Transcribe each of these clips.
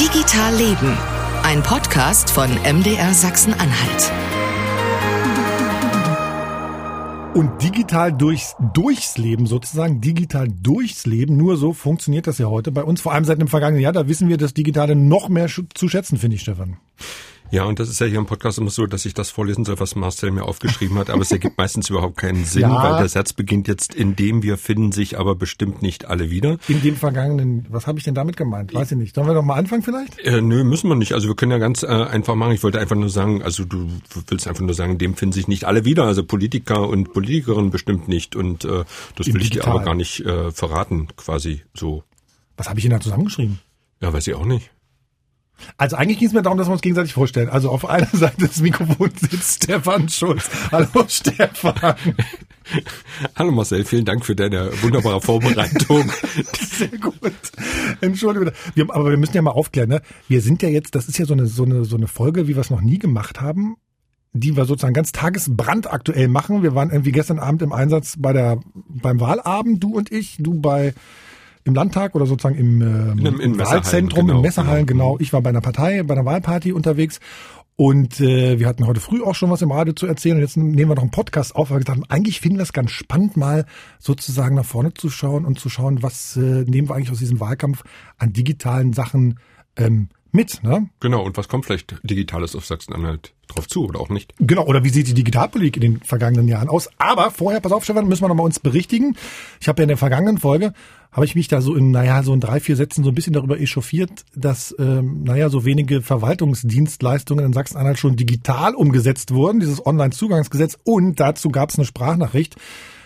Digital Leben, ein Podcast von MDR Sachsen-Anhalt. Und digital durchs, durchs Leben sozusagen, digital durchs Leben, nur so funktioniert das ja heute bei uns, vor allem seit dem vergangenen Jahr. Da wissen wir das Digitale noch mehr zu schätzen, finde ich, Stefan. Ja, und das ist ja hier im Podcast immer so, dass ich das vorlesen soll, was Marcel mir aufgeschrieben hat, aber es ergibt meistens überhaupt keinen Sinn, ja. weil der Satz beginnt jetzt, in dem wir finden sich aber bestimmt nicht alle wieder. In dem vergangenen, was habe ich denn damit gemeint? Weiß ich nicht. Sollen wir doch mal anfangen vielleicht? Äh, nö, müssen wir nicht. Also wir können ja ganz äh, einfach machen. Ich wollte einfach nur sagen, also du willst einfach nur sagen, in dem finden sich nicht alle wieder, also Politiker und Politikerinnen bestimmt nicht. Und äh, das Im will ich dir aber gar nicht äh, verraten, quasi so. Was habe ich denn da zusammengeschrieben? Ja, weiß ich auch nicht. Also eigentlich ging es mir darum, dass wir uns gegenseitig vorstellen. Also auf einer Seite des Mikrofons sitzt Stefan Schulz. Hallo Stefan. Hallo Marcel, vielen Dank für deine wunderbare Vorbereitung. Sehr gut. Entschuldigung. Wir, aber wir müssen ja mal aufklären, ne? Wir sind ja jetzt, das ist ja so eine, so eine, so eine Folge, wie wir es noch nie gemacht haben die wir sozusagen ganz tagesbrandaktuell machen. Wir waren irgendwie gestern Abend im Einsatz bei der beim Wahlabend, du und ich, du bei im Landtag oder sozusagen im, ähm, in, in Wahlzentrum, genau, im Messerhallen, genau. genau. Ich war bei einer Partei, bei einer Wahlparty unterwegs und äh, wir hatten heute früh auch schon was im Radio zu erzählen und jetzt nehmen wir noch einen Podcast auf, weil wir gesagt haben, eigentlich finden wir es ganz spannend, mal sozusagen nach vorne zu schauen und zu schauen, was äh, nehmen wir eigentlich aus diesem Wahlkampf an digitalen Sachen ähm, mit. Ne? Genau, und was kommt vielleicht Digitales auf Sachsen-Anhalt drauf zu oder auch nicht? Genau, oder wie sieht die Digitalpolitik in den vergangenen Jahren aus? Aber vorher, pass auf, Stefan, müssen wir nochmal uns berichtigen. Ich habe ja in der vergangenen Folge, habe ich mich da so in, naja, so in drei, vier Sätzen so ein bisschen darüber echauffiert, dass, ähm, naja, so wenige Verwaltungsdienstleistungen in Sachsen-Anhalt schon digital umgesetzt wurden, dieses Online-Zugangsgesetz. Und dazu gab es eine Sprachnachricht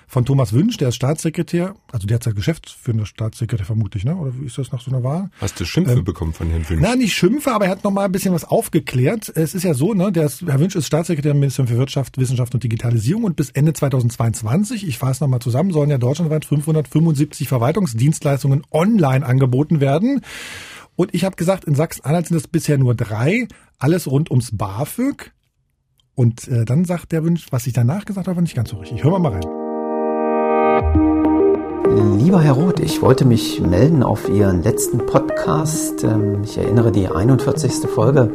von Thomas Wünsch, der ist Staatssekretär, also derzeit geschäftsführender Staatssekretär vermutlich, ne? Oder wie ist das nach so einer Wahl? Hast du Schimpfe ähm, bekommen von Herrn Wünsch? Nein, nicht Schimpfe, aber er hat noch mal ein bisschen was aufgeklärt. Es ist ja so, ne, der ist, Herr Wünsch ist Staatssekretär im Ministerium für Wirtschaft, Wissenschaft und Digitalisierung und bis Ende 2022, ich fasse noch mal zusammen, sollen ja deutschlandweit 575 Verwaltungsdienstleistungen online angeboten werden. Und ich habe gesagt, in Sachsen-Anhalt sind es bisher nur drei, alles rund ums BAföG. Und äh, dann sagt der Wünsch, was ich danach gesagt habe, war nicht ganz so richtig. Hören wir mal rein. Lieber Herr Roth, ich wollte mich melden auf Ihren letzten Podcast. Ähm, ich erinnere die 41. Folge.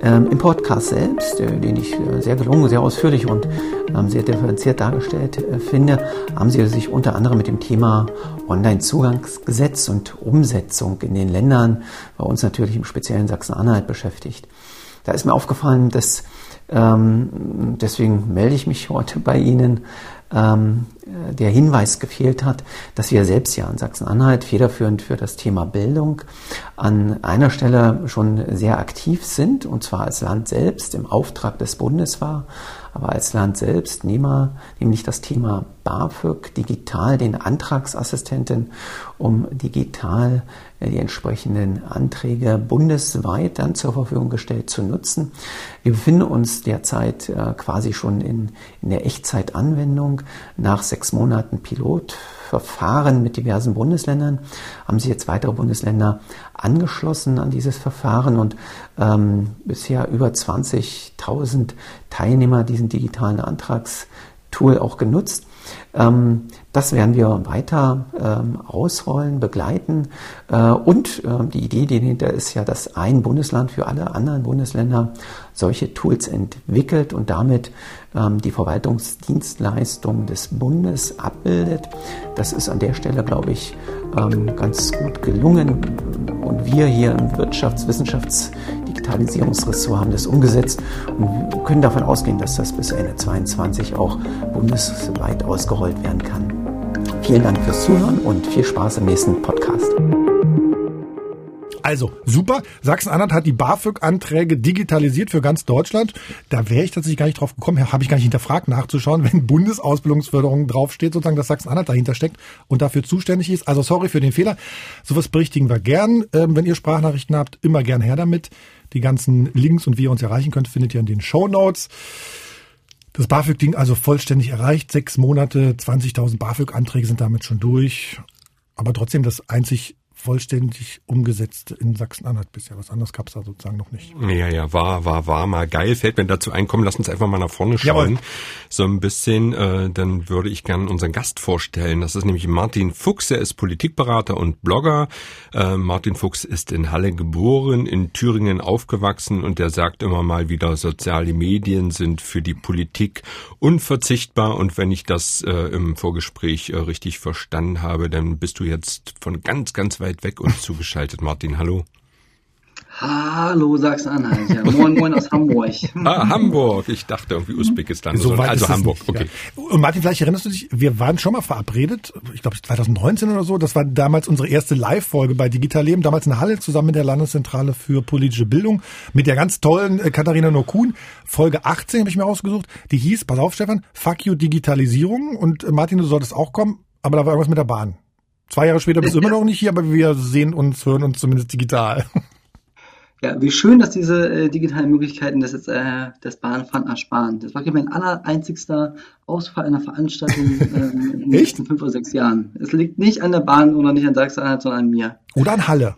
Ähm, Im Podcast selbst, äh, den ich äh, sehr gelungen, sehr ausführlich und ähm, sehr differenziert dargestellt äh, finde, haben Sie sich unter anderem mit dem Thema Online-Zugangsgesetz und Umsetzung in den Ländern, bei uns natürlich im speziellen Sachsen-Anhalt beschäftigt. Da ist mir aufgefallen, dass deswegen melde ich mich heute bei Ihnen, ähm, der Hinweis gefehlt hat, dass wir selbst ja in Sachsen-Anhalt federführend für das Thema Bildung an einer Stelle schon sehr aktiv sind, und zwar als Land selbst im Auftrag des Bundes war, aber als Land selbst nämlich das Thema BAföG digital den Antragsassistenten, um digital die entsprechenden Anträge bundesweit dann zur Verfügung gestellt zu nutzen. Wir befinden uns derzeit äh, quasi schon in, in der Echtzeitanwendung. Nach sechs Monaten Pilotverfahren mit diversen Bundesländern haben sich jetzt weitere Bundesländer angeschlossen an dieses Verfahren und ähm, bisher über 20.000 Teilnehmer diesen digitalen Antragstool auch genutzt. Ähm, das werden wir weiter ähm, ausrollen, begleiten. Äh, und äh, die Idee dahinter ist ja, dass ein Bundesland für alle anderen Bundesländer solche Tools entwickelt und damit ähm, die Verwaltungsdienstleistung des Bundes abbildet. Das ist an der Stelle, glaube ich, ähm, ganz gut gelungen. Und wir hier im Wirtschafts-, Wissenschafts-, Digitalisierungsressort haben das umgesetzt und können davon ausgehen, dass das bis Ende 2022 auch bundesweit ausgerollt werden kann. Vielen Dank fürs Zuhören und viel Spaß im nächsten Podcast. Also, super. Sachsen-Anhalt hat die BAföG-Anträge digitalisiert für ganz Deutschland. Da wäre ich tatsächlich gar nicht drauf gekommen, habe ich gar nicht hinterfragt nachzuschauen, wenn Bundesausbildungsförderung draufsteht, sozusagen, dass Sachsen-Anhalt dahinter steckt und dafür zuständig ist. Also sorry für den Fehler. Sowas berichtigen wir gern. Ähm, wenn ihr Sprachnachrichten habt, immer gern her damit. Die ganzen Links und wie ihr uns erreichen könnt, findet ihr in den Show Notes. Das BAföG-Ding also vollständig erreicht. Sechs Monate, 20.000 BAföG-Anträge sind damit schon durch. Aber trotzdem das einzig vollständig umgesetzt in Sachsen-Anhalt bisher. Was anderes gab es da sozusagen noch nicht. Ja, ja, war, war, war mal geil. Fällt mir dazu ein, komm, lass uns einfach mal nach vorne schauen. Jawohl. So ein bisschen, äh, dann würde ich gerne unseren Gast vorstellen. Das ist nämlich Martin Fuchs. Er ist Politikberater und Blogger. Äh, Martin Fuchs ist in Halle geboren, in Thüringen aufgewachsen und der sagt immer mal wieder, soziale Medien sind für die Politik unverzichtbar. Und wenn ich das äh, im Vorgespräch äh, richtig verstanden habe, dann bist du jetzt von ganz, ganz weit weg und zugeschaltet. Martin, hallo. Hallo Sachsen-Anhalt. Ja, moin, moin aus Hamburg. Ah, Hamburg. Ich dachte irgendwie Usbekistan. So also Hamburg. Nicht, okay. Ja. Und Martin, vielleicht erinnerst du dich, wir waren schon mal verabredet, ich glaube 2019 oder so. Das war damals unsere erste Live-Folge bei Digital Leben, damals in Halle zusammen mit der Landeszentrale für politische Bildung, mit der ganz tollen äh, Katharina Nokun. Folge 18 habe ich mir rausgesucht. Die hieß, pass auf Stefan, Fuck you Digitalisierung. Und äh, Martin, du solltest auch kommen, aber da war irgendwas mit der Bahn. Zwei Jahre später bist du immer noch nicht hier, aber wir sehen uns, hören uns zumindest digital. Ja, wie schön, dass diese äh, digitalen Möglichkeiten das jetzt äh, das Bahnfahren ersparen. Das war mein aller einzigster Ausfall einer Veranstaltung ähm, in den letzten fünf oder sechs Jahren. Es liegt nicht an der Bahn oder nicht an Sachsen-Anhalt, sondern an mir. Oder an Halle.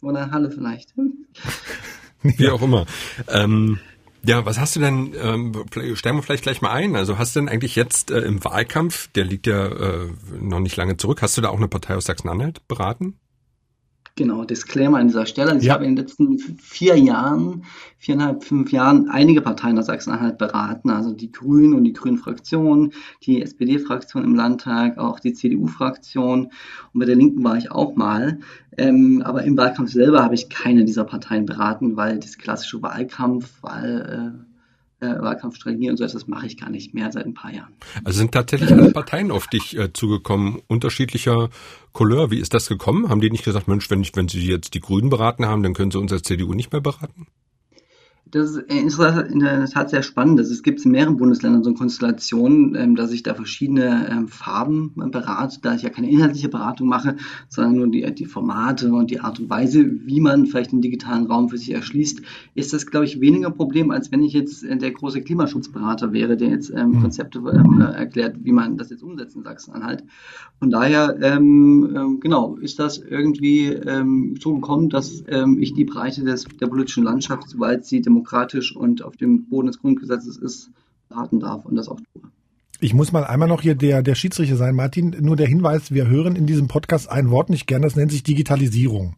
Oder an Halle vielleicht. Wie auch immer. Ähm, ja, was hast du denn, ähm, steigen wir vielleicht gleich mal ein, also hast du denn eigentlich jetzt äh, im Wahlkampf, der liegt ja äh, noch nicht lange zurück, hast du da auch eine Partei aus Sachsen-Anhalt beraten? Genau, Disclaimer an dieser Stelle. Also ja. Ich habe in den letzten vier Jahren, viereinhalb, fünf Jahren einige Parteien aus Sachsen-Anhalt beraten. Also die Grünen und die Grünen-Fraktion, die SPD-Fraktion im Landtag, auch die CDU-Fraktion. Und bei der Linken war ich auch mal. Ähm, aber im Wahlkampf selber habe ich keine dieser Parteien beraten, weil das klassische Wahlkampf, weil äh, äh, Wahlkampfstrategie und so etwas mache ich gar nicht mehr seit ein paar Jahren. Also sind tatsächlich alle Parteien auf dich äh, zugekommen, unterschiedlicher Couleur. Wie ist das gekommen? Haben die nicht gesagt, Mensch, wenn, ich, wenn Sie jetzt die Grünen beraten haben, dann können Sie uns als CDU nicht mehr beraten? Das ist in der Tat sehr spannend. Es gibt in mehreren Bundesländern so eine Konstellation, ähm, dass ich da verschiedene ähm, Farben berate, da ich ja keine inhaltliche Beratung mache, sondern nur die, die Formate und die Art und Weise, wie man vielleicht den digitalen Raum für sich erschließt, ist das, glaube ich, weniger Problem, als wenn ich jetzt äh, der große Klimaschutzberater wäre, der jetzt ähm, hm. Konzepte ähm, äh, erklärt, wie man das jetzt umsetzt in Sachsen-Anhalt. Von daher, ähm, ähm, genau, ist das irgendwie so gekommen, dass ich die Breite des, der politischen Landschaft, soweit sie demokratisch demokratisch und auf dem Boden des Grundgesetzes ist, beraten darf und das auch tue. Ich muss mal einmal noch hier der, der Schiedsrichter sein, Martin. Nur der Hinweis, wir hören in diesem Podcast ein Wort nicht gern, das nennt sich Digitalisierung.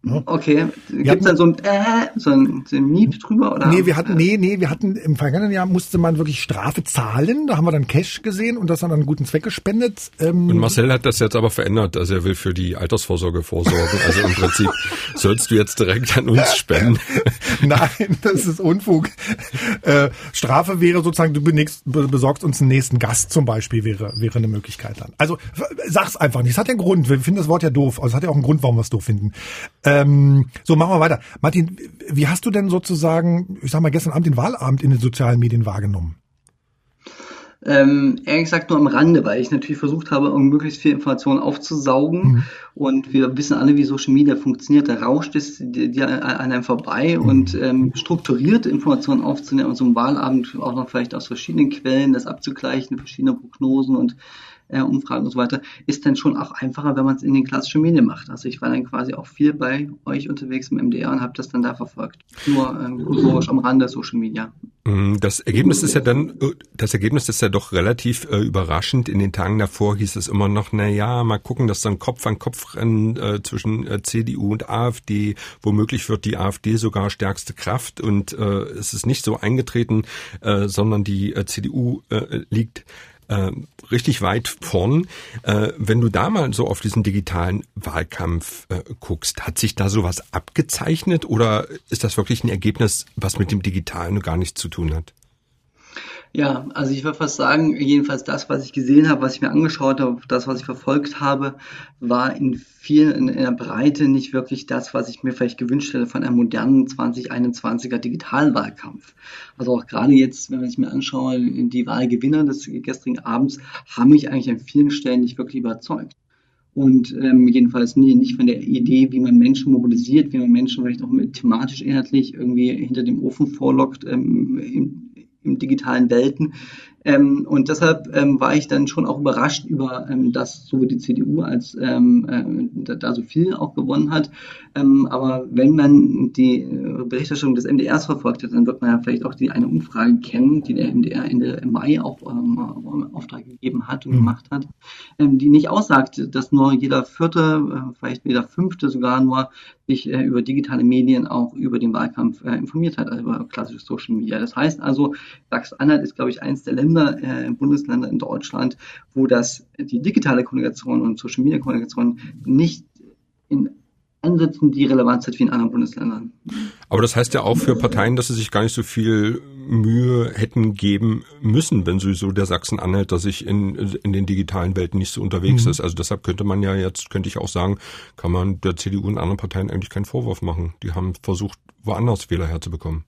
Ne? Okay. Gibt es dann so ein, äh, so ein, so ein Miep drüber? Oder? Nee, wir hatten, nee, nee, wir hatten im vergangenen Jahr musste man wirklich Strafe zahlen. Da haben wir dann Cash gesehen und das dann an einen guten Zweck gespendet. Ähm, und Marcel hat das jetzt aber verändert. Also er will für die Altersvorsorge vorsorgen. Also im Prinzip sollst du jetzt direkt an uns spenden. Nein, das ist Unfug. Äh, Strafe wäre sozusagen, du benächst, besorgst uns einen nächsten Gast zum Beispiel, wäre, wäre eine Möglichkeit dann. Also sag's einfach nicht. Es hat ja einen Grund. Wir finden das Wort ja doof. Also es hat ja auch einen Grund, warum wir es doof finden. Ähm, so, machen wir weiter. Martin, wie hast du denn sozusagen, ich sag mal, gestern Abend den Wahlabend in den sozialen Medien wahrgenommen? Ähm, ehrlich gesagt nur am Rande, weil ich natürlich versucht habe, um möglichst viel Informationen aufzusaugen. Mhm. Und wir wissen alle, wie Social Media funktioniert. Da rauscht es dir an einem vorbei mhm. und ähm, strukturiert Informationen aufzunehmen und so einem Wahlabend auch noch vielleicht aus verschiedenen Quellen das abzugleichen, verschiedene Prognosen und äh, Umfragen und so weiter, ist dann schon auch einfacher, wenn man es in den klassischen Medien macht. Also ich war dann quasi auch viel bei euch unterwegs im MDR und habe das dann da verfolgt. Nur ähm, am Rande Social Media. Mm, das Ergebnis ist ja dann, das Ergebnis ist ja doch relativ äh, überraschend. In den Tagen davor hieß es immer noch, na ja, mal gucken, dass dann Kopf an Kopf rennen äh, zwischen äh, CDU und AfD. Womöglich wird die AfD sogar stärkste Kraft und äh, es ist nicht so eingetreten, äh, sondern die äh, CDU äh, liegt äh, richtig weit vorn. Äh, wenn du da mal so auf diesen digitalen Wahlkampf äh, guckst, hat sich da sowas abgezeichnet oder ist das wirklich ein Ergebnis, was mit dem Digitalen gar nichts zu tun hat? Ja, also ich würde fast sagen, jedenfalls das, was ich gesehen habe, was ich mir angeschaut habe, das, was ich verfolgt habe, war in vielen, in der Breite nicht wirklich das, was ich mir vielleicht gewünscht hätte von einem modernen 2021er Digitalwahlkampf. Also auch gerade jetzt, wenn ich mir anschaue, die Wahlgewinner des gestrigen Abends haben mich eigentlich an vielen Stellen nicht wirklich überzeugt und ähm, jedenfalls nie, nicht von der Idee, wie man Menschen mobilisiert, wie man Menschen vielleicht auch thematisch inhaltlich irgendwie hinter dem Ofen vorlockt, ähm, in digitalen Welten Ähm, und deshalb ähm, war ich dann schon auch überrascht über, ähm, dass sowohl die CDU als ähm, äh, da, da, so viel auch gewonnen hat. Ähm, aber wenn man die äh, Berichterstattung des MDRs verfolgt hat, dann wird man ja vielleicht auch die eine Umfrage kennen, die der MDR Ende Mai auch ähm, Auftrag gegeben hat und mhm. gemacht hat, ähm, die nicht aussagt, dass nur jeder vierte, äh, vielleicht jeder fünfte sogar nur sich äh, über digitale Medien auch über den Wahlkampf äh, informiert hat, also über klassische Social Media. Das heißt also, Sachsen-Anhalt ist, glaube ich, eines der Länder, äh, Bundesländer in Deutschland, wo das die digitale Kommunikation und Social Media Kommunikation nicht in Ansätzen die Relevanz hat wie in anderen Bundesländern. Aber das heißt ja auch für Parteien, dass sie sich gar nicht so viel Mühe hätten geben müssen, wenn sowieso der Sachsen-Anhälter sich in, in den digitalen Welten nicht so unterwegs mhm. ist. Also deshalb könnte man ja jetzt, könnte ich auch sagen, kann man der CDU und anderen Parteien eigentlich keinen Vorwurf machen. Die haben versucht, woanders Wähler herzubekommen.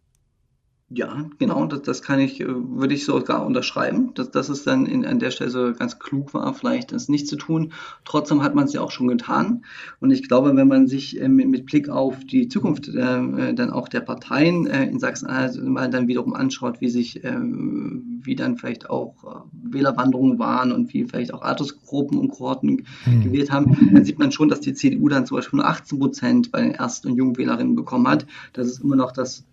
Ja, genau, das, das kann ich, äh, würde ich sogar unterschreiben, dass, dass es dann in, an der Stelle so ganz klug war, vielleicht das nicht zu tun. Trotzdem hat man es ja auch schon getan. Und ich glaube, wenn man sich äh, mit, mit Blick auf die Zukunft äh, äh dann auch der Parteien äh, in Sachsen-Anhalt mal dann wiederum anschaut, wie sich, äh, wie dann vielleicht auch Wählerwanderungen waren und wie vielleicht auch Altersgruppen und Kohorten mhm. gewählt haben, dann sieht man schon, dass die CDU dann zum Beispiel nur 18 Prozent bei den Erst- und Jungwählerinnen bekommen hat. Das ist immer noch das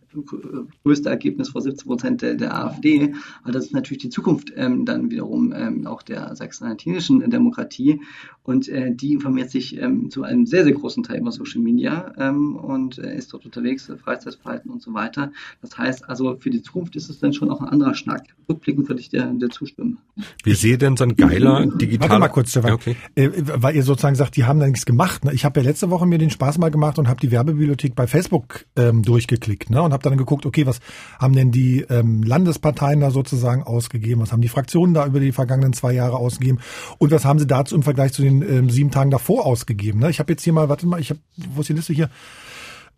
größte Ergebnis vor 17 Prozent der, der, AfD. Aber das ist natürlich die Zukunft ähm, dann wiederum ähm, auch der sachsen-anhaltinischen Demokratie. Und äh, die informiert sich ähm, zu einem sehr, sehr großen Teil über Social Media ähm, und äh, ist dort unterwegs, äh, Freizeitverhalten und so weiter. Das heißt also, für die Zukunft ist es dann schon auch ein anderer Schnack. Rückblickend würde ich dir, dir zustimmen. Wie sehe denn so ein geiler digitaler... Warte mal kurz, Stefan. okay. äh, weil ihr sozusagen sagt, die haben da nichts gemacht. Ne? Ich habe ja letzte Woche mir den Spaß mal gemacht und habe die Werbebibliothek bei Facebook ähm, durchgeklickt ne? und habe dann geguckt, okay, was haben denn die ähm, Landesparteien da sozusagen ausgegeben? Was haben die Fraktionen da über die vergangenen zwei Jahre ausgegeben? Und was haben sie dazu im Vergleich zu den ähm, sieben Tagen davor ausgegeben? Ne? Ich habe jetzt hier mal, warte mal, ich habe, wo ist die Liste hier?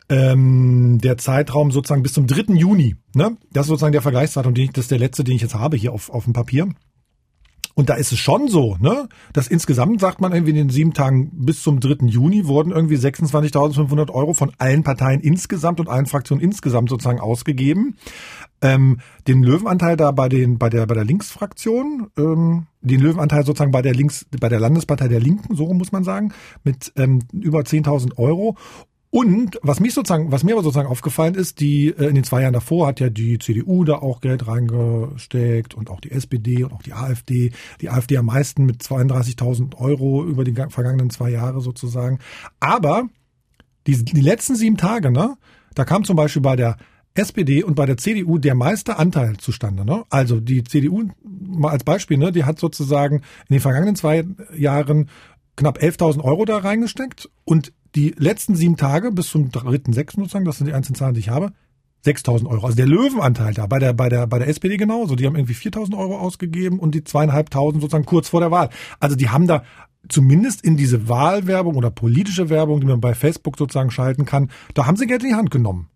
Ähm, der Zeitraum sozusagen bis zum 3. Juni. Ne? Das ist sozusagen der Vergleichszeitraum, den ich, das ist der letzte, den ich jetzt habe hier auf, auf dem Papier. Und da ist es schon so, ne, dass insgesamt sagt man irgendwie in den sieben Tagen bis zum 3. Juni wurden irgendwie 26.500 Euro von allen Parteien insgesamt und allen Fraktionen insgesamt sozusagen ausgegeben. Ähm, den Löwenanteil da bei den bei der bei der Linksfraktion, ähm, den Löwenanteil sozusagen bei der Links bei der Landespartei der Linken, so muss man sagen, mit ähm, über 10.000 Euro und was mich sozusagen, was mir aber sozusagen aufgefallen ist, die äh, in den zwei Jahren davor hat ja die CDU da auch Geld reingesteckt und auch die SPD und auch die AfD. Die AfD am meisten mit 32.000 Euro über die vergangenen zwei Jahre sozusagen. Aber die, die letzten sieben Tage, ne, da kam zum Beispiel bei der SPD und bei der CDU der meiste Anteil zustande. Ne? Also die CDU, mal als Beispiel, ne, die hat sozusagen in den vergangenen zwei Jahren knapp 11.000 Euro da reingesteckt und die letzten sieben Tage bis zum dritten, sechsten sozusagen, das sind die einzelnen Zahlen, die ich habe, 6.000 Euro. Also der Löwenanteil da bei der bei der bei der SPD genauso. Die haben irgendwie 4.000 Euro ausgegeben und die zweieinhalbtausend sozusagen kurz vor der Wahl. Also die haben da zumindest in diese Wahlwerbung oder politische Werbung, die man bei Facebook sozusagen schalten kann, da haben sie Geld in die Hand genommen.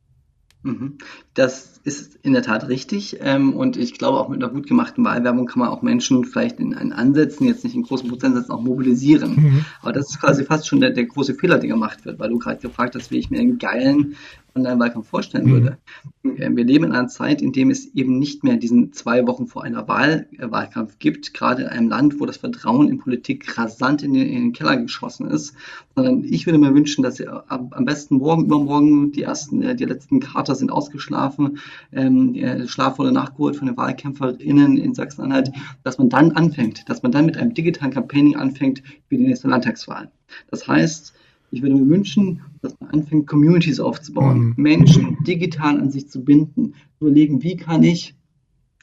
Mhm. Das ist in der Tat richtig. Ähm, und ich glaube, auch mit einer gut gemachten Wahlwerbung kann man auch Menschen vielleicht in einen Ansätzen, jetzt nicht in großen Prozentsätzen, auch mobilisieren. Mhm. Aber das ist quasi fast schon der, der große Fehler, der gemacht wird, weil du gerade gefragt hast, wie ich mir einen geilen Online-Wahlkampf vorstellen mhm. würde. Äh, wir leben in einer Zeit, in dem es eben nicht mehr diesen zwei Wochen vor einer Wahl äh, Wahlkampf gibt, gerade in einem Land, wo das Vertrauen in Politik rasant in den, in den Keller geschossen ist, sondern ich würde mir wünschen, dass am besten morgen, übermorgen die ersten, äh, die letzten Kater sind ausgeschlafen, ähm, Schlaf wurde nachgeholt von den WahlkämpferInnen in Sachsen-Anhalt, dass man dann anfängt, dass man dann mit einem digitalen Campaigning anfängt für die nächste Landtagswahl. Das heißt, ich würde mir wünschen, dass man anfängt, Communities aufzubauen, mhm. Menschen digital an sich zu binden, überlegen, wie kann ich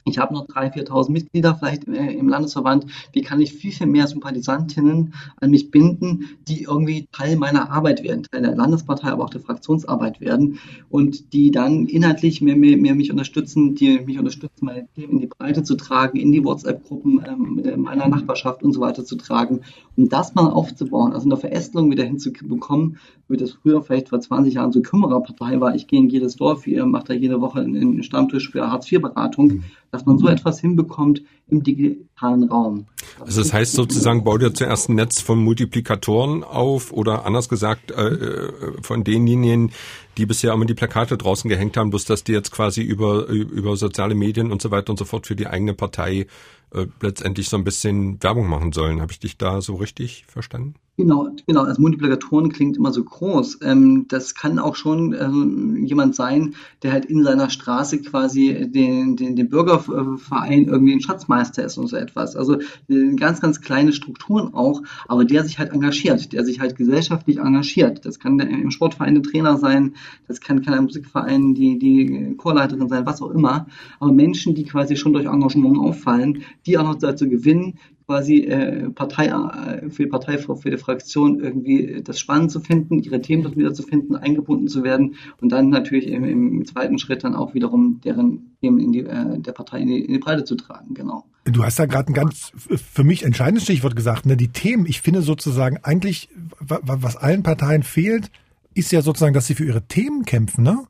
ich habe noch 3.000, 4.000 Mitglieder vielleicht äh, im Landesverband. Wie kann ich viel, viel mehr Sympathisantinnen an mich binden, die irgendwie Teil meiner Arbeit werden, Teil der Landespartei, aber auch der Fraktionsarbeit werden und die dann inhaltlich mehr, mehr, mehr mich unterstützen, die mich unterstützen, meine Themen in die Breite zu tragen, in die WhatsApp-Gruppen ähm, meiner Nachbarschaft und so weiter zu tragen, um das mal aufzubauen, also eine Verästelung wieder hinzubekommen, wie das früher vielleicht vor 20 Jahren so Kümmererpartei war. Ich gehe in jedes Dorf, ihr macht da jede Woche einen Stammtisch für Hartz-IV-Beratung. Mhm dass man so etwas hinbekommt im digitalen Raum. Also das heißt sozusagen, bau dir zuerst ein Netz von Multiplikatoren auf oder anders gesagt äh, äh, von denjenigen, die bisher immer die Plakate draußen gehängt haben, bloß dass die jetzt quasi über, über soziale Medien und so weiter und so fort für die eigene Partei äh, letztendlich so ein bisschen Werbung machen sollen. Habe ich dich da so richtig verstanden? Genau, genau. Als Multiplikatoren klingt immer so groß. Ähm, das kann auch schon ähm, jemand sein, der halt in seiner Straße quasi den, den, den Bürgerverein irgendwie ein Schatzmeister ist und so etwas. Also äh, ganz, ganz kleine Strukturen auch, aber der sich halt engagiert, der sich halt gesellschaftlich engagiert. Das kann der, im Sportverein der Trainer sein, das kann, kann im Musikverein die, die Chorleiterin sein, was auch immer. Aber Menschen, die quasi schon durch Engagement auffallen, die auch noch dazu gewinnen, quasi äh, Partei, äh, für die Partei, für die Fraktion irgendwie das spannend zu finden, ihre Themen dort wieder zu finden, eingebunden zu werden und dann natürlich im, im zweiten Schritt dann auch wiederum deren Themen in die, äh, der Partei in die, in die Breite zu tragen, genau. Du hast da gerade ein ganz für mich entscheidendes Stichwort gesagt, ne? Die Themen, ich finde sozusagen eigentlich, was allen Parteien fehlt, ist ja sozusagen, dass sie für ihre Themen kämpfen, ne?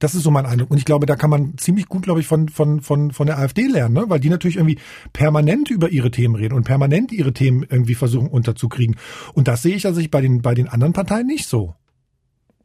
Das ist so mein Eindruck. Und ich glaube, da kann man ziemlich gut, glaube ich, von, von, von, von der AfD lernen, ne? weil die natürlich irgendwie permanent über ihre Themen reden und permanent ihre Themen irgendwie versuchen unterzukriegen. Und das sehe ich also bei den, bei den anderen Parteien nicht so.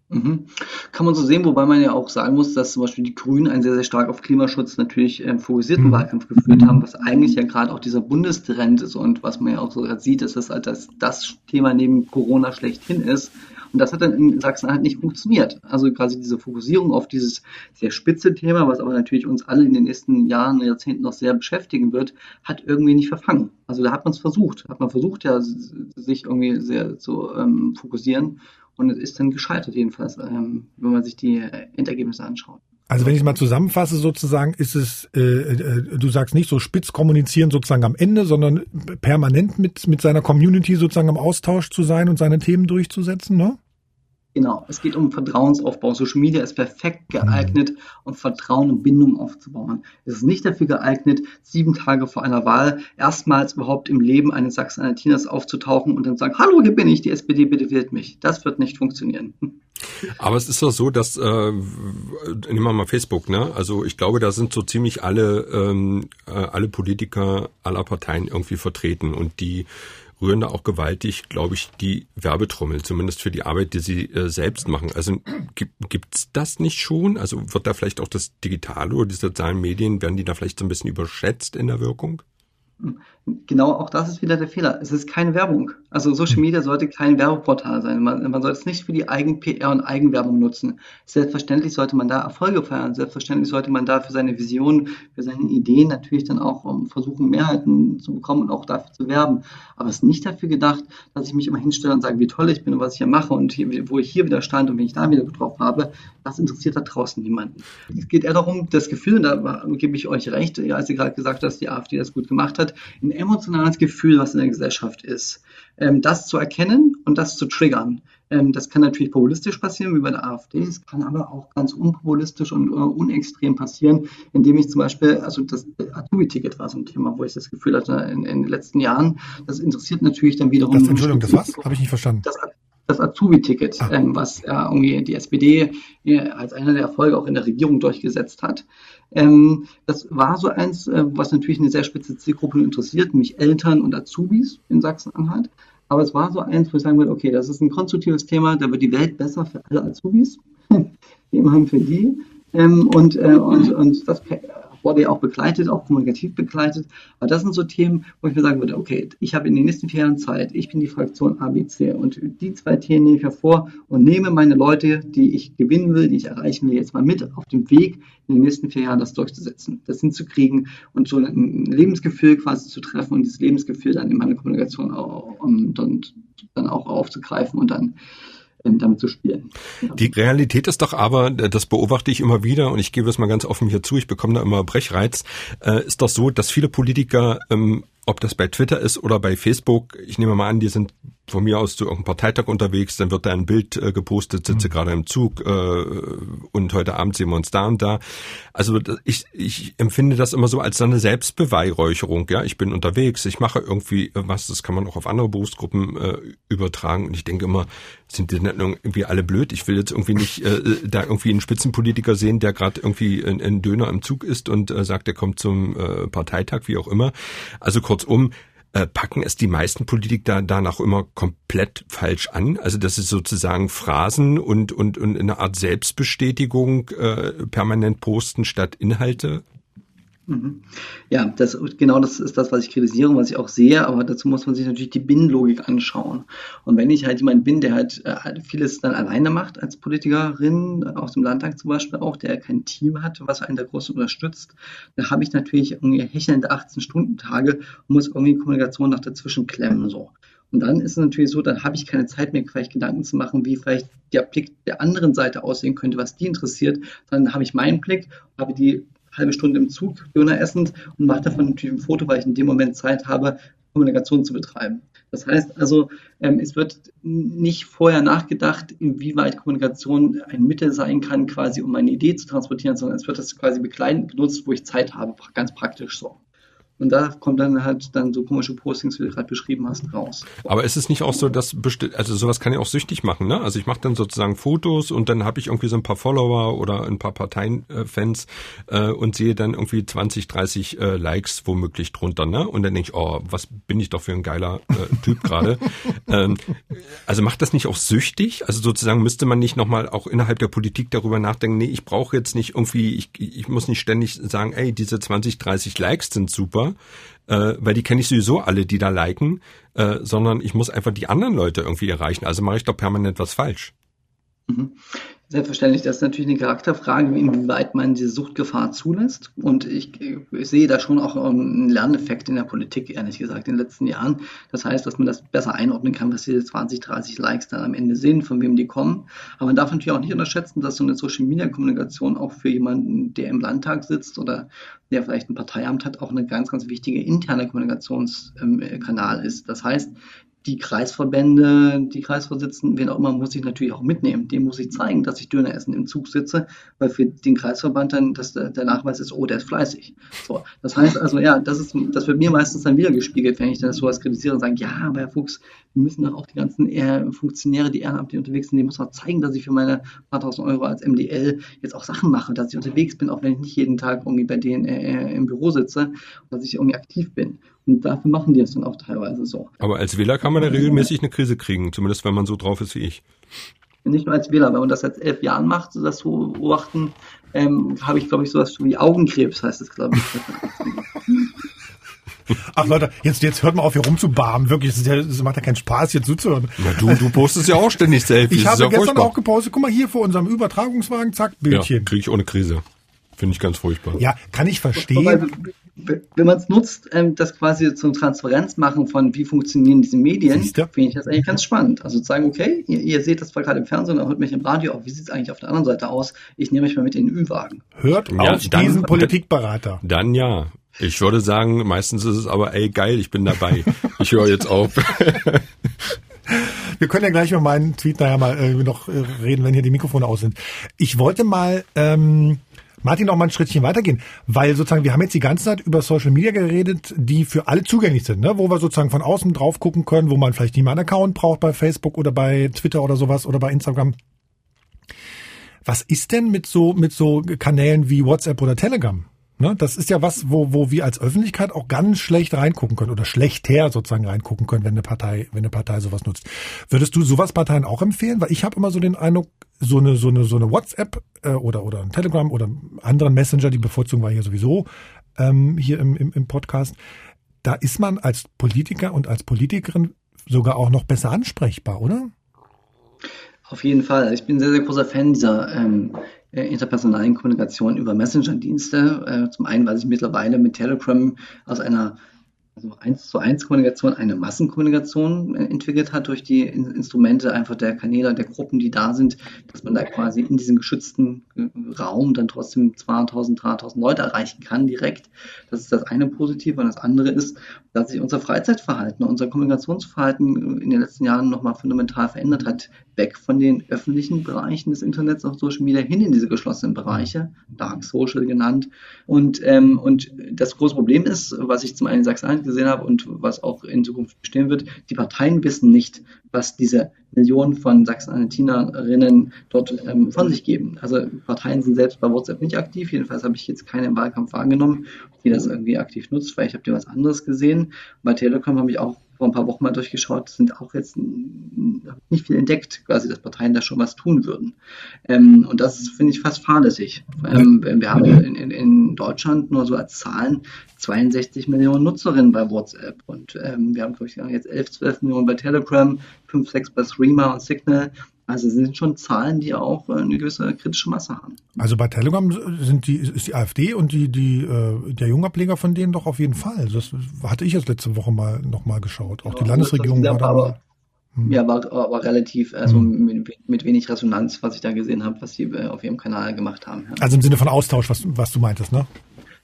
Mhm. Kann man so sehen, wobei man ja auch sagen muss, dass zum Beispiel die Grünen einen sehr, sehr stark auf Klimaschutz natürlich äh, fokussierten mhm. Wahlkampf geführt haben, was eigentlich ja gerade auch dieser Bundestrend ist und was man ja auch so gerade sieht, dass das halt das, das Thema neben Corona schlechthin ist. Und das hat dann in Sachsen-Anhalt nicht funktioniert. Also quasi diese Fokussierung auf dieses sehr spitze Thema, was aber natürlich uns alle in den nächsten Jahren, Jahrzehnten noch sehr beschäftigen wird, hat irgendwie nicht verfangen. Also da hat man es versucht. Hat man versucht, ja, sich irgendwie sehr zu ähm, fokussieren. Und es ist dann gescheitert jedenfalls, ähm, wenn man sich die Endergebnisse anschaut. Also wenn ich mal zusammenfasse, sozusagen, ist es, äh, äh, du sagst nicht so spitz kommunizieren sozusagen am Ende, sondern permanent mit, mit seiner Community sozusagen im Austausch zu sein und seine Themen durchzusetzen, ne? Genau, es geht um Vertrauensaufbau. Social Media ist perfekt geeignet, um Vertrauen und Bindung aufzubauen. Es ist nicht dafür geeignet, sieben Tage vor einer Wahl erstmals überhaupt im Leben eines Sachsen-Anhaltiners aufzutauchen und dann sagen, hallo, hier bin ich, die SPD, bitte wählt mich. Das wird nicht funktionieren. Aber es ist doch so, dass, äh, nehmen wir mal Facebook, ne? Also ich glaube, da sind so ziemlich alle, ähm, äh, alle Politiker aller Parteien irgendwie vertreten und die rühren da auch gewaltig, glaube ich, die Werbetrommel, zumindest für die Arbeit, die sie äh, selbst machen. Also gibt es das nicht schon? Also wird da vielleicht auch das Digitale oder die sozialen Medien, werden die da vielleicht so ein bisschen überschätzt in der Wirkung? Genau, auch das ist wieder der Fehler. Es ist keine Werbung. Also Social Media sollte kein Werbeportal sein. Man, man sollte es nicht für die Eigen-PR und Eigenwerbung nutzen. Selbstverständlich sollte man da Erfolge feiern. Selbstverständlich sollte man da für seine Vision, für seine Ideen natürlich dann auch um, versuchen, Mehrheiten zu bekommen und auch dafür zu werben. Aber es ist nicht dafür gedacht, dass ich mich immer hinstelle und sage, wie toll ich bin und was ich hier mache und hier, wo ich hier wieder stand und wen ich da wieder getroffen habe. Das interessiert da draußen niemanden. Es geht eher darum, das Gefühl, und da gebe ich euch recht, als ihr gerade gesagt habt, dass die AfD das gut gemacht hat, ein emotionales Gefühl, was in der Gesellschaft ist. Ähm, das zu erkennen und das zu triggern. Ähm, das kann natürlich populistisch passieren, wie bei der AfD. Es kann aber auch ganz unpopulistisch und uh, unextrem passieren, indem ich zum Beispiel, also das Azubi-Ticket war so ein Thema, wo ich das Gefühl hatte, in, in, den letzten Jahren, das interessiert natürlich dann wiederum. Das, Entschuldigung, das was? Habe ich nicht verstanden. Das, das Azubi-Ticket, ah. ähm, was äh, irgendwie die SPD äh, als einer der Erfolge auch in der Regierung durchgesetzt hat. Ähm, das war so eins, äh, was natürlich eine sehr spitze Zielgruppe interessiert, nämlich Eltern und Azubis in Sachsen-Anhalt. Aber es war so eins, wo ich sagen würde, okay, das ist ein konstruktives Thema, da wird die Welt besser für alle Azubis, immerhin für die. Ähm, und, äh, und, und das wurde ja auch begleitet, auch kommunikativ begleitet. Aber das sind so Themen, wo ich mir sagen würde, okay, ich habe in den nächsten vier Jahren Zeit, ich bin die Fraktion ABC und die zwei Themen nehme ich hervor und nehme meine Leute, die ich gewinnen will, die ich erreichen will, jetzt mal mit auf dem Weg, in den nächsten vier Jahren das durchzusetzen, das hinzukriegen und so ein Lebensgefühl quasi zu treffen und dieses Lebensgefühl dann in meiner Kommunikation auch, um, dann, dann auch aufzugreifen und dann damit zu spielen. Die Realität ist doch aber, das beobachte ich immer wieder und ich gebe es mal ganz offen hier zu, ich bekomme da immer Brechreiz, äh, ist doch so, dass viele Politiker, ähm, ob das bei Twitter ist oder bei Facebook, ich nehme mal an, die sind von mir aus zu irgendeinem Parteitag unterwegs, dann wird da ein Bild äh, gepostet, sitze mhm. gerade im Zug äh, und heute Abend sehen wir uns da und da. Also ich, ich empfinde das immer so als eine Selbstbeweihräucherung. Ja, ich bin unterwegs, ich mache irgendwie was, das kann man auch auf andere Berufsgruppen äh, übertragen. Und ich denke immer, sind die nicht irgendwie alle blöd? Ich will jetzt irgendwie nicht äh, da irgendwie einen Spitzenpolitiker sehen, der gerade irgendwie einen Döner im Zug ist und äh, sagt, er kommt zum äh, Parteitag, wie auch immer. Also kurzum, äh, packen es die meisten Politiker danach immer komplett falsch an. Also das ist sozusagen Phrasen und, und, und eine Art Selbstbestätigung äh, permanent posten statt Inhalte. Ja, das, genau das ist das, was ich kritisiere und was ich auch sehe, aber dazu muss man sich natürlich die Binnenlogik anschauen. Und wenn ich halt jemand bin, der halt äh, vieles dann alleine macht, als Politikerin, aus dem Landtag zum Beispiel auch, der kein Team hat, was einen da groß unterstützt, dann habe ich natürlich irgendwie hechelnde 18-Stunden-Tage und muss irgendwie Kommunikation nach dazwischen klemmen, so. Und dann ist es natürlich so, dann habe ich keine Zeit mehr, vielleicht Gedanken zu machen, wie vielleicht der Blick der anderen Seite aussehen könnte, was die interessiert. Dann habe ich meinen Blick, habe die halbe Stunde im Zug Döner essend und mache davon natürlich ein Foto, weil ich in dem Moment Zeit habe, Kommunikation zu betreiben. Das heißt also, ähm, es wird nicht vorher nachgedacht, inwieweit Kommunikation ein Mittel sein kann, quasi um eine Idee zu transportieren, sondern es wird das quasi begleitend benutzt, wo ich Zeit habe, ganz praktisch so. Und da kommt dann halt dann so komische Postings, wie du gerade beschrieben hast, raus. Aber ist es nicht auch so, dass bestimmt, also sowas kann ja auch süchtig machen, ne? Also ich mache dann sozusagen Fotos und dann habe ich irgendwie so ein paar Follower oder ein paar Parteienfans äh, und sehe dann irgendwie 20, 30 äh, Likes womöglich drunter, ne? Und dann denke ich, oh, was bin ich doch für ein geiler äh, Typ gerade. ähm, also macht das nicht auch süchtig? Also sozusagen müsste man nicht nochmal auch innerhalb der Politik darüber nachdenken, nee, ich brauche jetzt nicht irgendwie, ich, ich muss nicht ständig sagen, ey, diese 20, 30 Likes sind super äh, weil die kenne ich sowieso alle, die da liken, äh, sondern ich muss einfach die anderen Leute irgendwie erreichen. Also mache ich doch permanent was falsch. Mhm. Selbstverständlich, das ist natürlich eine Charakterfrage, inwieweit man diese Suchtgefahr zulässt. Und ich, ich, sehe da schon auch einen Lerneffekt in der Politik, ehrlich gesagt, in den letzten Jahren. Das heißt, dass man das besser einordnen kann, was diese 20, 30 Likes dann am Ende sind, von wem die kommen. Aber man darf natürlich auch nicht unterschätzen, dass so eine Social-Media-Kommunikation auch für jemanden, der im Landtag sitzt oder der vielleicht ein Parteiamt hat, auch eine ganz, ganz wichtige interne Kommunikationskanal ist. Das heißt, die Kreisverbände, die Kreisvorsitzenden, wen auch immer, muss ich natürlich auch mitnehmen. Dem muss ich zeigen, dass ich Döner essen im Zug sitze, weil für den Kreisverband dann dass der, der Nachweis ist, oh, der ist fleißig. So, das heißt also, ja, das ist, das wird mir meistens dann wieder gespiegelt, wenn ich dann sowas kritisiere und sage, ja, aber Herr Fuchs, wir müssen doch auch die ganzen Funktionäre, die ehrenamtlich unterwegs sind, die muss auch zeigen, dass ich für meine paar tausend Euro als MDL jetzt auch Sachen mache, dass ich unterwegs bin, auch wenn ich nicht jeden Tag irgendwie bei denen äh, im Büro sitze dass ich irgendwie aktiv bin. Und dafür machen die es dann auch teilweise so. Aber als Wähler kann man ja regelmäßig eine Krise kriegen, zumindest wenn man so drauf ist wie ich. Nicht nur als Wähler, wenn man das seit elf Jahren macht, so das zu beobachten, ähm, habe ich, glaube ich, sowas wie Augenkrebs, heißt es, glaube ich. Ach Leute, jetzt, jetzt hört mal auf, hier rumzubarmen. Wirklich, es, ja, macht ja keinen Spaß, hier zuzuhören. Ja, du, du postest ja auch ständig Selfies. Ich habe ja gestern furchtbar. auch gepostet. Guck mal hier vor unserem Übertragungswagen, zack, Bildchen. Ja, kriege ich ohne Krise. Finde ich ganz furchtbar. Ja, kann ich verstehen. Wenn man es nutzt, ähm, das quasi zum Transparenz machen von wie funktionieren diese Medien, finde ich das eigentlich ganz spannend. Also zu sagen, okay, ihr, ihr seht das zwar gerade im Fernsehen, oder hört mich im Radio auch, wie sieht es eigentlich auf der anderen Seite aus? Ich nehme mich mal mit in den Ü-Wagen. Hört ja, auf dann, diesen Politikberater. Dann ja. Ich würde sagen, meistens ist es aber, ey, geil, ich bin dabei. ich höre jetzt auf. Wir können ja gleich über meinen Tweet nachher mal äh, noch äh, reden, wenn hier die Mikrofone aus sind. Ich wollte mal ähm, Martin noch mal ein Schrittchen weitergehen, weil sozusagen wir haben jetzt die ganze Zeit über Social Media geredet, die für alle zugänglich sind, ne? wo wir sozusagen von außen drauf gucken können, wo man vielleicht nicht mal einen Account braucht bei Facebook oder bei Twitter oder sowas oder bei Instagram. Was ist denn mit so mit so Kanälen wie WhatsApp oder Telegram? Ne, das ist ja was, wo, wo wir als Öffentlichkeit auch ganz schlecht reingucken können oder schlechter sozusagen reingucken können, wenn eine Partei, wenn eine Partei sowas nutzt. Würdest du sowas Parteien auch empfehlen? Weil ich habe immer so den Eindruck, so eine, so eine, so eine WhatsApp äh, oder, oder ein Telegram oder anderen Messenger, die bevorzugen wir hier sowieso ähm, hier im, im, im Podcast, da ist man als Politiker und als Politikerin sogar auch noch besser ansprechbar, oder? Auf jeden Fall. Ich bin sehr, sehr großer Fan dieser ähm, äh, interpersonalen Kommunikation über Messenger-Dienste. Äh, zum einen, weil ich mittlerweile mit Telegram aus einer also eins zu eins Kommunikation eine Massenkommunikation äh, entwickelt hat durch die Instrumente einfach der Kanäle, der Gruppen, die da sind, dass man da quasi in diesem geschützten äh, Raum dann trotzdem 2000, 3000 Leute erreichen kann direkt. Das ist das eine Positive und das andere ist, dass sich unser Freizeitverhalten, unser Kommunikationsverhalten in den letzten Jahren nochmal fundamental verändert hat, weg von den öffentlichen Bereichen des Internets auf Social Media hin in diese geschlossenen Bereiche, Dark Social genannt. Und, ähm, und das große Problem ist, was ich zum einen in Sachsen gesehen habe und was auch in Zukunft bestehen wird, die Parteien wissen nicht, was diese Millionen von Sachsen-Anhaltinerinnen dort ähm, von sich geben. Also Parteien sind selbst bei WhatsApp nicht aktiv, jedenfalls habe ich jetzt keine im Wahlkampf wahrgenommen, die das irgendwie aktiv nutzt. Vielleicht habt ihr was anderes gesehen. Bei Telekom habe ich auch vor ein paar Wochen mal durchgeschaut, sind auch jetzt nicht viel entdeckt, quasi, dass Parteien da schon was tun würden. Ähm, und das finde ich fast fahrlässig. Ähm, wir haben in, in, in, Deutschland nur so als Zahlen 62 Millionen Nutzerinnen bei WhatsApp und ähm, wir haben, glaube ich, jetzt 11, 12 Millionen bei Telegram, 5, 6 bei Threema und Signal. Also sind schon Zahlen, die auch äh, eine gewisse kritische Masse haben. Also bei Telegram sind die, ist die AfD und die, die, äh, der Jungableger von denen doch auf jeden Fall. Das hatte ich jetzt letzte Woche mal noch mal geschaut. Auch ja, die Landesregierung war da. Aber, hm. Ja, war aber relativ, also hm. mit, mit, wenig Resonanz, was ich da gesehen habe, was sie äh, auf ihrem Kanal gemacht haben. Ja. Also im Sinne von Austausch, was, was du meintest, ne?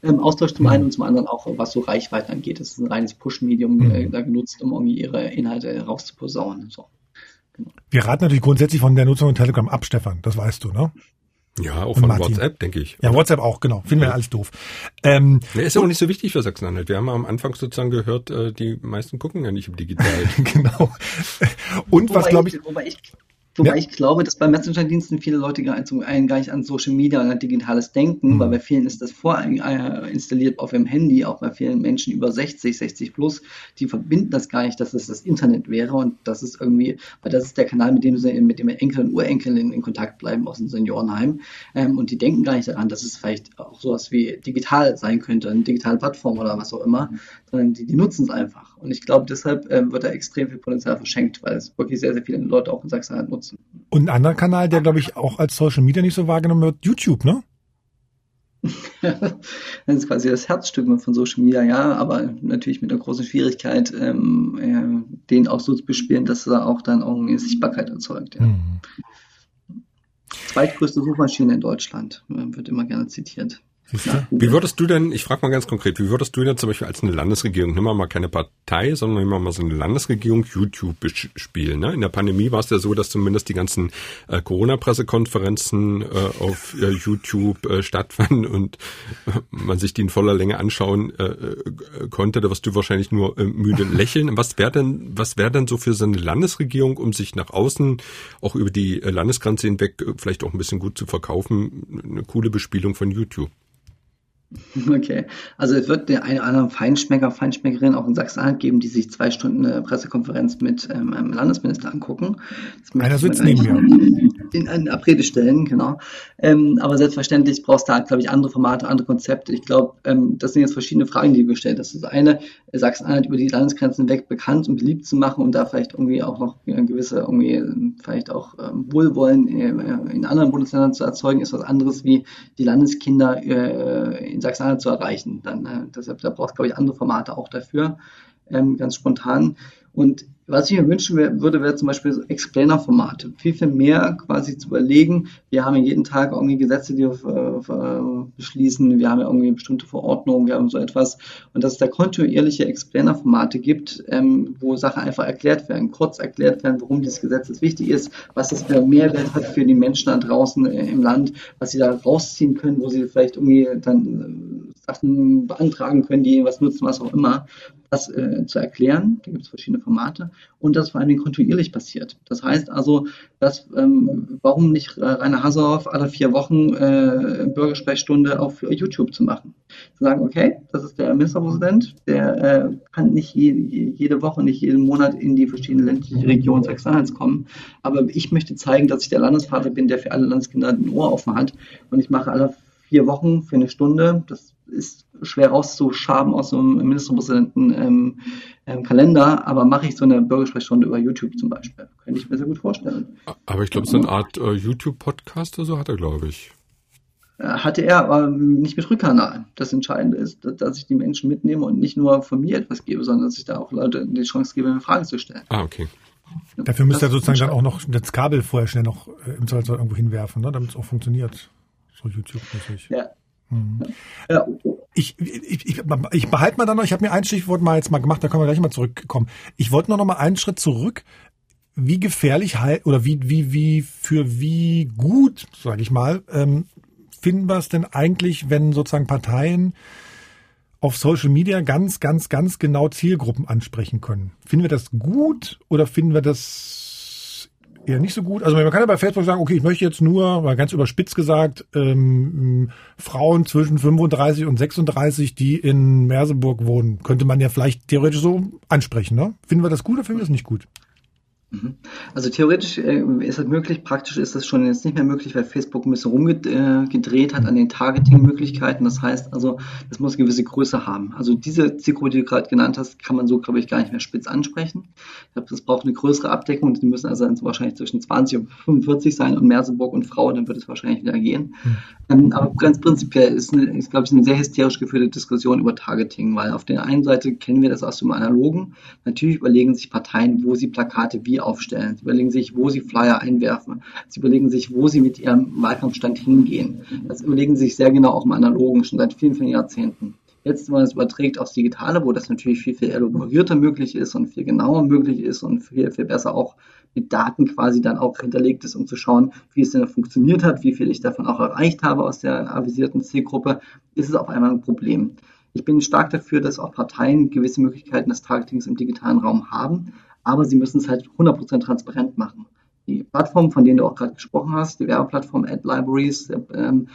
Ähm, Austausch zum einen und zum anderen auch, was so Reichweite angeht. Das ist ein reines Push-Medium mhm. äh, da genutzt, um irgendwie ihre Inhalte rauszuposaunen. So. Wir raten natürlich grundsätzlich von der Nutzung von Telegram ab, Stefan. Das weißt du, ne? Ja, auch von WhatsApp, denke ich. Ja, WhatsApp auch, genau. Finden wir ja alles doof. Ähm, nee, ist ja auch nicht so wichtig für Sachsen-Anhalt. Wir haben am Anfang sozusagen gehört, äh, die meisten gucken ja nicht im Digital. genau. Und wobei was, glaube ich, Wobei ich Wobei ja. ich glaube, dass bei Messenger-Diensten viele Leute gar, gar nicht an Social Media und an digitales denken, mhm. weil bei vielen ist das vorinstalliert auf ihrem Handy, auch bei vielen Menschen über 60, 60 plus, die verbinden das gar nicht, dass es das Internet wäre und das ist irgendwie, weil das ist der Kanal, mit dem sie mit dem Enkel und Urenkel in, in Kontakt bleiben aus dem Seniorenheim ähm, und die denken gar nicht daran, dass es vielleicht auch sowas wie digital sein könnte, eine digitale Plattform oder was auch immer, sondern die, die nutzen es einfach. Und ich glaube, deshalb ähm, wird da extrem viel Potenzial verschenkt, weil es wirklich sehr, sehr viele Leute auch in Sachsen nutzen nutzen. Und ein anderer Kanal, der, glaube ich, auch als Social Media nicht so wahrgenommen wird, YouTube, ne? das ist quasi das Herzstück von Social Media, ja, aber natürlich mit einer großen Schwierigkeit, ähm, äh, den auch so zu bespielen, dass er auch dann auch eine Sichtbarkeit erzeugt. Ja. Mhm. Zweitgrößte Suchmaschine in Deutschland, äh, wird immer gerne zitiert. Wie würdest du denn, ich frage mal ganz konkret, wie würdest du denn zum Beispiel als eine Landesregierung, nimm mal keine Partei, sondern nimm mal so eine Landesregierung YouTube spielen? Ne? In der Pandemie war es ja so, dass zumindest die ganzen äh, Corona-Pressekonferenzen äh, auf äh, YouTube äh, stattfanden und äh, man sich die in voller Länge anschauen äh, konnte. Da wirst du wahrscheinlich nur müde lächeln. Was wäre denn, was wäre denn so für so eine Landesregierung, um sich nach außen auch über die Landesgrenze hinweg vielleicht auch ein bisschen gut zu verkaufen, eine coole Bespielung von YouTube? Okay, also es wird der eine oder andere Feinschmecker, Feinschmeckerin auch in Sachsen-Anhalt geben, die sich zwei Stunden eine Pressekonferenz mit ähm, einem Landesminister angucken. Einer sitzt neben mir. In eine Abrede stellen, genau. Ähm, aber selbstverständlich brauchst du halt, glaube ich, andere Formate, andere Konzepte. Ich glaube, ähm, das sind jetzt verschiedene Fragen, die du gestellt hast. Das eine, Sachsen-Anhalt über die Landesgrenzen weg bekannt und beliebt zu machen und da vielleicht irgendwie auch noch eine gewisse, irgendwie vielleicht auch ähm, Wohlwollen äh, in anderen Bundesländern zu erzeugen, ist was anderes wie die Landeskinder äh, in in Sachsen-Anhalt zu erreichen. Dann, äh, deshalb, da braucht es, glaube ich, andere Formate auch dafür, ähm, ganz spontan. Und was ich mir wünschen würde, wäre zum Beispiel so Explainer-Formate. Viel, viel mehr quasi zu überlegen. Wir haben ja jeden Tag irgendwie Gesetze, die wir beschließen. Wir haben ja irgendwie bestimmte Verordnungen. Wir haben so etwas. Und dass es da kontinuierliche Explainer-Formate gibt, ähm, wo Sachen einfach erklärt werden, kurz erklärt werden, warum dieses Gesetz jetzt wichtig ist, was das für Mehrwert hat für die Menschen da draußen äh, im Land, was sie da rausziehen können, wo sie vielleicht irgendwie dann äh, Sachen beantragen können, die was nutzen, was auch immer das äh, zu erklären. Da gibt es verschiedene Formate und das vor allen Dingen kontinuierlich passiert. Das heißt also, dass, ähm, warum nicht Rainer Hasehoff alle vier Wochen äh, Bürgersprechstunde auf YouTube zu machen? Zu sagen, okay, das ist der Ministerpräsident, der äh, kann nicht je, jede Woche, nicht jeden Monat in die verschiedenen ländlichen Regionen Sachsen-Anhalts kommen, aber ich möchte zeigen, dass ich der Landesvater bin, der für alle Landeskinder ein Ohr offen hat und ich mache alle vier Wochen für eine Stunde, das ist schwer rauszuschaben aus so einem Ministerpräsidenten ähm, ähm, Kalender, aber mache ich so eine Bürgersprechstunde über YouTube zum Beispiel. Könnte ich mir sehr gut vorstellen. Aber ich glaube, so eine Art äh, YouTube-Podcast oder so hat er, glaube ich. äh, hatte er aber nicht mit Rückkanal. Das Entscheidende ist, dass ich die Menschen mitnehme und nicht nur von mir etwas gebe, sondern dass ich da auch Leute die Chance gebe, mir Fragen zu stellen. Ah, okay. Dafür müsst ihr sozusagen dann auch noch das Kabel vorher schnell noch äh, im Zweifelsfall irgendwo hinwerfen, ne, damit es auch funktioniert. So YouTube-mäßig. Ja. Mhm. Ja. Ich, ich, ich, ich behalte mal dann noch, ich habe mir ein Stichwort mal jetzt mal gemacht, da können wir gleich mal zurückkommen. Ich wollte noch, noch mal einen Schritt zurück. Wie gefährlich oder wie, wie, wie, für wie gut, sage ich mal, ähm, finden wir es denn eigentlich, wenn sozusagen Parteien auf Social Media ganz, ganz, ganz genau Zielgruppen ansprechen können? Finden wir das gut oder finden wir das eher nicht so gut? Also man kann ja bei Facebook sagen, okay, ich möchte jetzt nur, mal ganz überspitzt gesagt, ähm, Frauen zwischen 35 und 36, die in Merseburg wohnen, könnte man ja vielleicht theoretisch so ansprechen. Ne? Finden wir das gut oder finden wir das nicht gut? Mhm. Also theoretisch äh, ist das möglich, praktisch ist das schon jetzt nicht mehr möglich, weil Facebook ein bisschen rumgedreht hat an den Targeting-Möglichkeiten. Das heißt also, das muss eine gewisse Größe haben. Also diese Zielgruppe, die du gerade genannt hast, kann man so, glaube ich, gar nicht mehr spitz ansprechen. Ich glaube, das braucht eine größere Abdeckung. Die müssen also wahrscheinlich zwischen 20 und 45 sein und Merseburg und Frau, dann wird es wahrscheinlich wieder gehen. Mhm. aber ganz prinzipiell ist, eine, ist, glaube ich, eine sehr hysterisch geführte Diskussion über Targeting, weil auf der einen Seite kennen wir das aus dem Analogen. Natürlich überlegen sich Parteien, wo sie Plakate wie aufstellen. Sie überlegen sich, wo sie Flyer einwerfen. Sie überlegen sich, wo sie mit ihrem Wahlkampfstand hingehen. Das überlegen sie sich sehr genau auch im Analogen, schon seit vielen, vielen Jahrzehnten. Jetzt, wenn man es überträgt aufs Digitale, wo das natürlich viel, viel elaborierter möglich ist und viel genauer möglich ist und viel, viel besser auch mit Daten quasi dann auch hinterlegt ist, um zu schauen, wie es denn funktioniert hat, wie viel ich davon auch erreicht habe aus der avisierten Zielgruppe, ist es auf einmal ein Problem. Ich bin stark dafür, dass auch Parteien gewisse Möglichkeiten des Targetings im digitalen Raum haben, aber sie müssen es halt 100% transparent machen. Die Plattform, von denen du auch gerade gesprochen hast, die Werbeplattform Ad Libraries, ähm,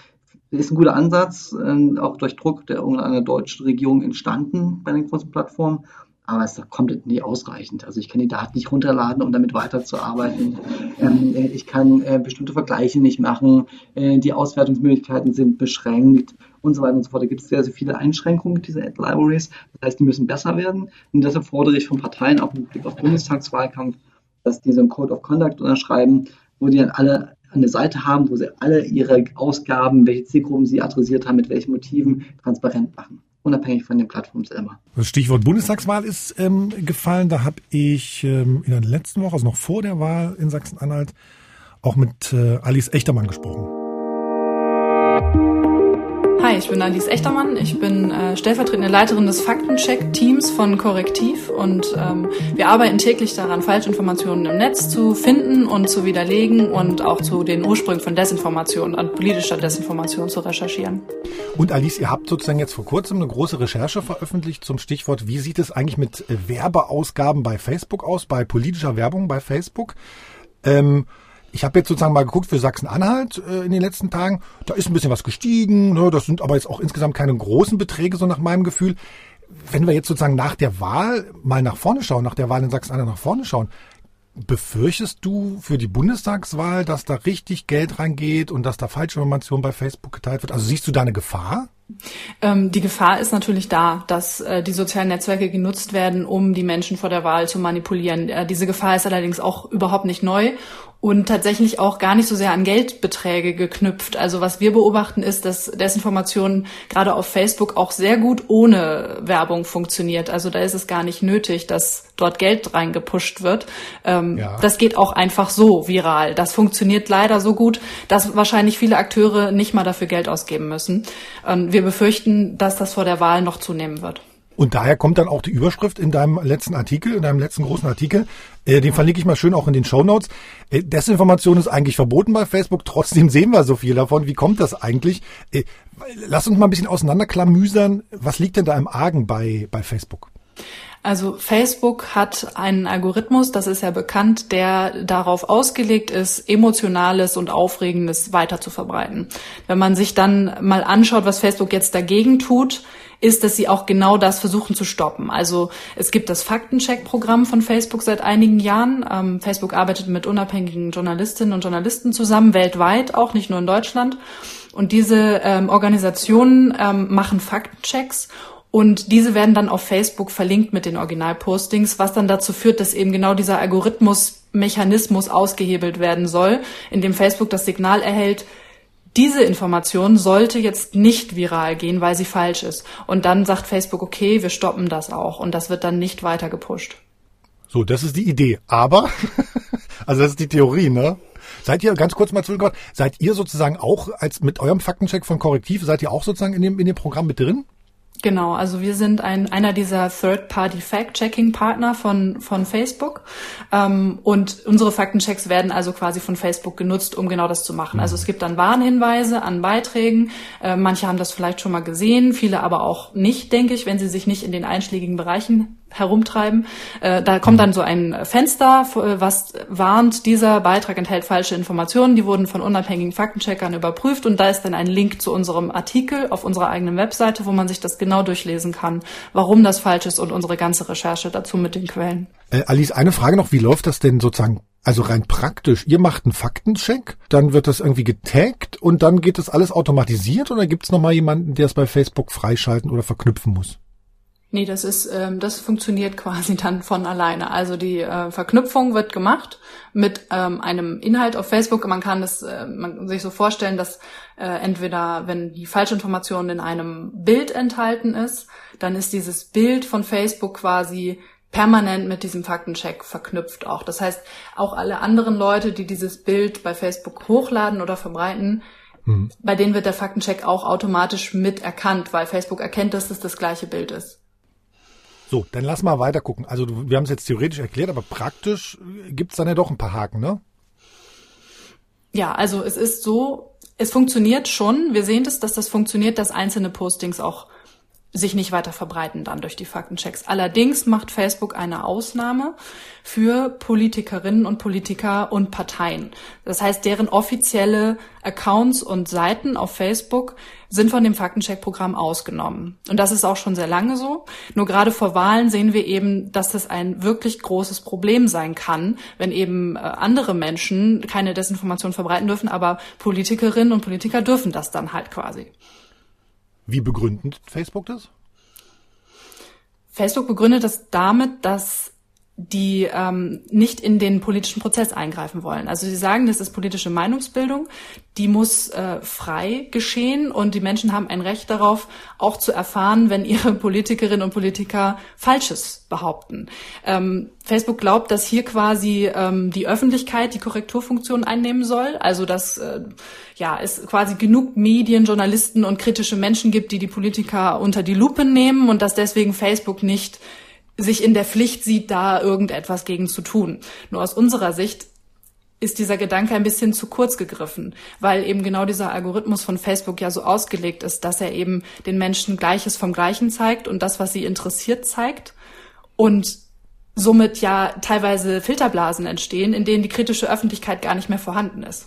ist ein guter Ansatz, äh, auch durch Druck der irgendeiner deutschen Regierung entstanden bei den großen Plattformen. Aber es ist komplett nie ausreichend. Also ich kann die Daten nicht runterladen, um damit weiterzuarbeiten. Ähm, äh, ich kann äh, bestimmte Vergleiche nicht machen. Äh, die Auswertungsmöglichkeiten sind beschränkt und so weiter und so fort. Da gibt es sehr, sehr viele Einschränkungen dieser Ad Libraries. Das heißt, die müssen besser werden. Und deshalb fordere ich von Parteien auch im Blick auf Bundestagswahlkampf, dass die so einen Code of Conduct unterschreiben, wo die dann alle eine Seite haben, wo sie alle ihre Ausgaben, welche Zielgruppen sie adressiert haben, mit welchen Motiven transparent machen unabhängig von den Plattformen selber. Das Stichwort Bundestagswahl ist ähm, gefallen. Da habe ich ähm, in der letzten Woche, also noch vor der Wahl in Sachsen-Anhalt, auch mit äh, Alice Echtermann gesprochen. Ich bin Alice Echtermann. Ich bin äh, stellvertretende Leiterin des Faktencheck-Teams von Korrektiv und ähm, wir arbeiten täglich daran, Falschinformationen im Netz zu finden und zu widerlegen und auch zu den Ursprüngen von Desinformation und politischer Desinformation zu recherchieren. Und Alice, ihr habt sozusagen jetzt vor kurzem eine große Recherche veröffentlicht zum Stichwort, wie sieht es eigentlich mit Werbeausgaben bei Facebook aus, bei politischer Werbung bei Facebook? Ähm, ich habe jetzt sozusagen mal geguckt für Sachsen-Anhalt äh, in den letzten Tagen. Da ist ein bisschen was gestiegen. Ne? Das sind aber jetzt auch insgesamt keine großen Beträge, so nach meinem Gefühl. Wenn wir jetzt sozusagen nach der Wahl mal nach vorne schauen, nach der Wahl in Sachsen-Anhalt nach vorne schauen, befürchtest du für die Bundestagswahl, dass da richtig Geld reingeht und dass da Falschinformation bei Facebook geteilt wird? Also siehst du da eine Gefahr? Ähm, die Gefahr ist natürlich da, dass äh, die sozialen Netzwerke genutzt werden, um die Menschen vor der Wahl zu manipulieren. Äh, diese Gefahr ist allerdings auch überhaupt nicht neu und tatsächlich auch gar nicht so sehr an Geldbeträge geknüpft. Also was wir beobachten ist, dass Desinformation gerade auf Facebook auch sehr gut ohne Werbung funktioniert. Also da ist es gar nicht nötig, dass dort Geld reingepusht wird. Ähm, ja. Das geht auch einfach so viral. Das funktioniert leider so gut, dass wahrscheinlich viele Akteure nicht mal dafür Geld ausgeben müssen. Ähm, wir befürchten, dass das vor der Wahl noch zunehmen wird. Und daher kommt dann auch die Überschrift in deinem letzten Artikel, in deinem letzten großen Artikel. Äh, den verlinke ich mal schön auch in den Show Notes. Äh, Desinformation ist eigentlich verboten bei Facebook, trotzdem sehen wir so viel davon. Wie kommt das eigentlich? Äh, lass uns mal ein bisschen auseinanderklamüsern. Was liegt denn da im Argen bei, bei Facebook? Also Facebook hat einen Algorithmus, das ist ja bekannt, der darauf ausgelegt ist, emotionales und aufregendes weiter zu verbreiten. Wenn man sich dann mal anschaut, was Facebook jetzt dagegen tut, ist, dass sie auch genau das versuchen zu stoppen. Also es gibt das Faktencheck-Programm von Facebook seit einigen Jahren. Ähm, Facebook arbeitet mit unabhängigen Journalistinnen und Journalisten zusammen, weltweit, auch nicht nur in Deutschland. Und diese ähm, Organisationen ähm, machen Faktenchecks und diese werden dann auf Facebook verlinkt mit den Originalpostings, was dann dazu führt, dass eben genau dieser Algorithmusmechanismus ausgehebelt werden soll, in dem Facebook das Signal erhält, diese Information sollte jetzt nicht viral gehen, weil sie falsch ist. Und dann sagt Facebook, okay, wir stoppen das auch. Und das wird dann nicht weiter gepusht. So, das ist die Idee. Aber, also das ist die Theorie, ne? Seid ihr, ganz kurz mal zurückgekommen, seid ihr sozusagen auch als mit eurem Faktencheck von Korrektiv, seid ihr auch sozusagen in dem, in dem Programm mit drin? Genau, also wir sind ein, einer dieser Third-Party-Fact-Checking-Partner von, von Facebook. Ähm, und unsere Faktenchecks werden also quasi von Facebook genutzt, um genau das zu machen. Also es gibt dann Warnhinweise an Beiträgen. Äh, manche haben das vielleicht schon mal gesehen, viele aber auch nicht, denke ich, wenn sie sich nicht in den einschlägigen Bereichen herumtreiben. Äh, da kommt dann so ein Fenster, äh, was warnt, dieser Beitrag enthält falsche Informationen, die wurden von unabhängigen Faktencheckern überprüft und da ist dann ein Link zu unserem Artikel auf unserer eigenen Webseite, wo man sich das genau durchlesen kann, warum das falsch ist und unsere ganze Recherche dazu mit den Quellen. Äh, Alice, eine Frage noch, wie läuft das denn sozusagen also rein praktisch, ihr macht einen Faktencheck, dann wird das irgendwie getaggt und dann geht das alles automatisiert oder gibt es nochmal jemanden, der es bei Facebook freischalten oder verknüpfen muss? Nee, das ist, ähm, das funktioniert quasi dann von alleine. Also die äh, Verknüpfung wird gemacht mit ähm, einem Inhalt auf Facebook. Man kann das äh, man sich so vorstellen, dass äh, entweder, wenn die Falschinformation in einem Bild enthalten ist, dann ist dieses Bild von Facebook quasi permanent mit diesem Faktencheck verknüpft auch. Das heißt, auch alle anderen Leute, die dieses Bild bei Facebook hochladen oder verbreiten, mhm. bei denen wird der Faktencheck auch automatisch mit erkannt, weil Facebook erkennt, dass es das gleiche Bild ist. So, dann lass mal weiter gucken. Also wir haben es jetzt theoretisch erklärt, aber praktisch gibt es dann ja doch ein paar Haken, ne? Ja, also es ist so, es funktioniert schon. Wir sehen das, dass das funktioniert, dass einzelne Postings auch sich nicht weiter verbreiten dann durch die Faktenchecks. Allerdings macht Facebook eine Ausnahme für Politikerinnen und Politiker und Parteien. Das heißt, deren offizielle Accounts und Seiten auf Facebook sind von dem Faktencheck-Programm ausgenommen. Und das ist auch schon sehr lange so. Nur gerade vor Wahlen sehen wir eben, dass das ein wirklich großes Problem sein kann, wenn eben äh, andere Menschen keine Desinformation verbreiten dürfen, aber Politikerinnen und Politiker dürfen das dann halt quasi. Wie begründet Facebook das? Facebook begründet das damit, dass die ähm, nicht in den politischen Prozess eingreifen wollen. Also sie sagen, das ist politische Meinungsbildung, die muss äh, frei geschehen und die Menschen haben ein Recht darauf, auch zu erfahren, wenn ihre Politikerinnen und Politiker Falsches behaupten. Ähm, Facebook glaubt, dass hier quasi ähm, die Öffentlichkeit die Korrekturfunktion einnehmen soll, also dass äh, ja es quasi genug Medien, Journalisten und kritische Menschen gibt, die die Politiker unter die Lupe nehmen und dass deswegen Facebook nicht sich in der Pflicht sieht, da irgendetwas gegen zu tun. Nur aus unserer Sicht ist dieser Gedanke ein bisschen zu kurz gegriffen, weil eben genau dieser Algorithmus von Facebook ja so ausgelegt ist, dass er eben den Menschen Gleiches vom Gleichen zeigt und das, was sie interessiert, zeigt und somit ja teilweise Filterblasen entstehen, in denen die kritische Öffentlichkeit gar nicht mehr vorhanden ist.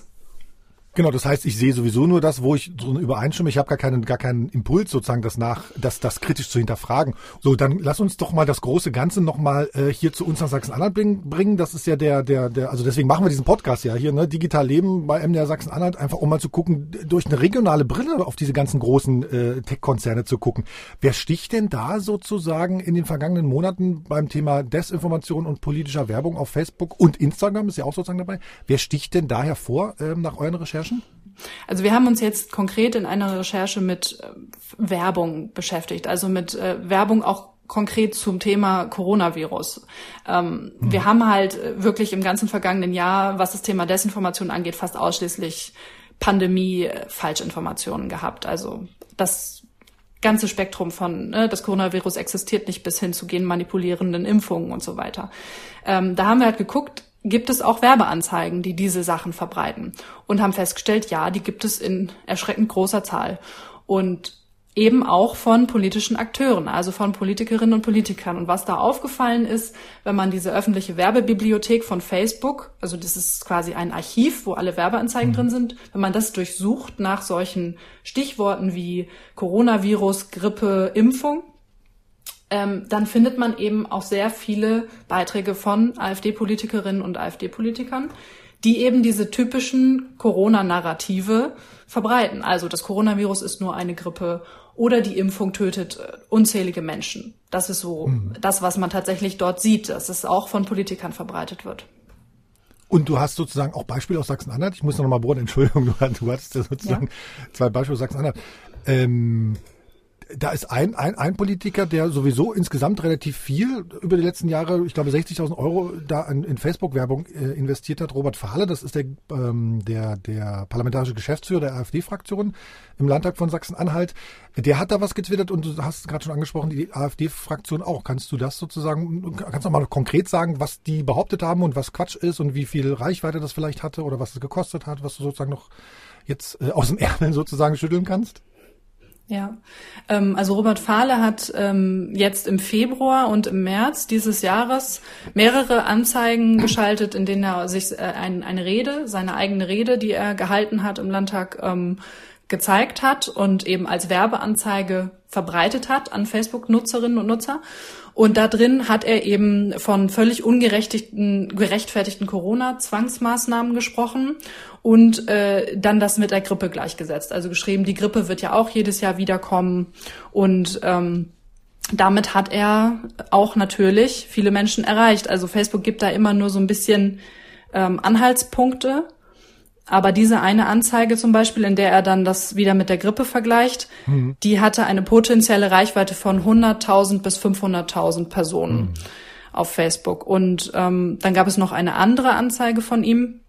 Genau, das heißt, ich sehe sowieso nur das, wo ich so übereinstimme. Ich habe gar keinen, gar keinen Impuls sozusagen, das nach, das, das kritisch zu hinterfragen. So, dann lass uns doch mal das große Ganze nochmal äh, hier zu uns nach Sachsen-Anhalt bringen. Das ist ja der, der, der, also deswegen machen wir diesen Podcast ja hier, ne? Digital Leben bei MDR Sachsen-Anhalt, einfach um mal zu gucken, durch eine regionale Brille auf diese ganzen großen äh, Tech-Konzerne zu gucken. Wer sticht denn da sozusagen in den vergangenen Monaten beim Thema Desinformation und politischer Werbung auf Facebook und Instagram ist ja auch sozusagen dabei? Wer sticht denn da hervor äh, nach euren Recherchen? Recherchen? Also wir haben uns jetzt konkret in einer Recherche mit äh, Werbung beschäftigt, also mit äh, Werbung auch konkret zum Thema Coronavirus. Ähm, mhm. Wir haben halt äh, wirklich im ganzen vergangenen Jahr, was das Thema Desinformation angeht, fast ausschließlich Pandemie-Falschinformationen gehabt. Also das ganze Spektrum von, ne, das Coronavirus existiert nicht bis hin zu genmanipulierenden Impfungen und so weiter. Ähm, da haben wir halt geguckt, gibt es auch Werbeanzeigen, die diese Sachen verbreiten. Und haben festgestellt, ja, die gibt es in erschreckend großer Zahl. Und eben auch von politischen Akteuren, also von Politikerinnen und Politikern. Und was da aufgefallen ist, wenn man diese öffentliche Werbebibliothek von Facebook, also das ist quasi ein Archiv, wo alle Werbeanzeigen drin sind, wenn man das durchsucht nach solchen Stichworten wie Coronavirus, Grippe, Impfung, ähm, dann findet man eben auch sehr viele Beiträge von AfD-Politikerinnen und AfD-Politikern, die eben diese typischen Corona-Narrative verbreiten. Also das Coronavirus ist nur eine Grippe oder die Impfung tötet äh, unzählige Menschen. Das ist so mhm. das, was man tatsächlich dort sieht, dass es auch von Politikern verbreitet wird. Und du hast sozusagen auch Beispiele aus Sachsen-Anhalt. Ich muss noch mal bohren, Entschuldigung, du, du hattest ja sozusagen ja. zwei Beispiele aus Sachsen-Anhalt. Ähm, da ist ein, ein, ein Politiker, der sowieso insgesamt relativ viel über die letzten Jahre, ich glaube 60.000 Euro da in, in Facebook-Werbung äh, investiert hat. Robert Fahle, das ist der, ähm, der, der parlamentarische Geschäftsführer der AfD-Fraktion im Landtag von Sachsen-Anhalt. Der hat da was getwittert und du hast gerade schon angesprochen, die AfD-Fraktion auch. Kannst du das sozusagen, kannst du mal konkret sagen, was die behauptet haben und was Quatsch ist und wie viel Reichweite das vielleicht hatte oder was es gekostet hat, was du sozusagen noch jetzt äh, aus dem Ärmel sozusagen schütteln kannst? Ja, ähm, also Robert Fahle hat ähm, jetzt im Februar und im März dieses Jahres mehrere Anzeigen geschaltet, in denen er sich äh, ein, eine Rede, seine eigene Rede, die er gehalten hat im Landtag, ähm, gezeigt hat und eben als Werbeanzeige verbreitet hat an Facebook-Nutzerinnen und Nutzer. Und da drin hat er eben von völlig ungerechtfertigten gerechtfertigten Corona-Zwangsmaßnahmen gesprochen und äh, dann das mit der Grippe gleichgesetzt. Also geschrieben, die Grippe wird ja auch jedes Jahr wiederkommen und ähm, damit hat er auch natürlich viele Menschen erreicht. Also Facebook gibt da immer nur so ein bisschen ähm, Anhaltspunkte aber diese eine Anzeige zum Beispiel, in der er dann das wieder mit der Grippe vergleicht, mhm. die hatte eine potenzielle Reichweite von 100.000 bis 500.000 Personen mhm. auf Facebook. Und ähm, dann gab es noch eine andere Anzeige von ihm,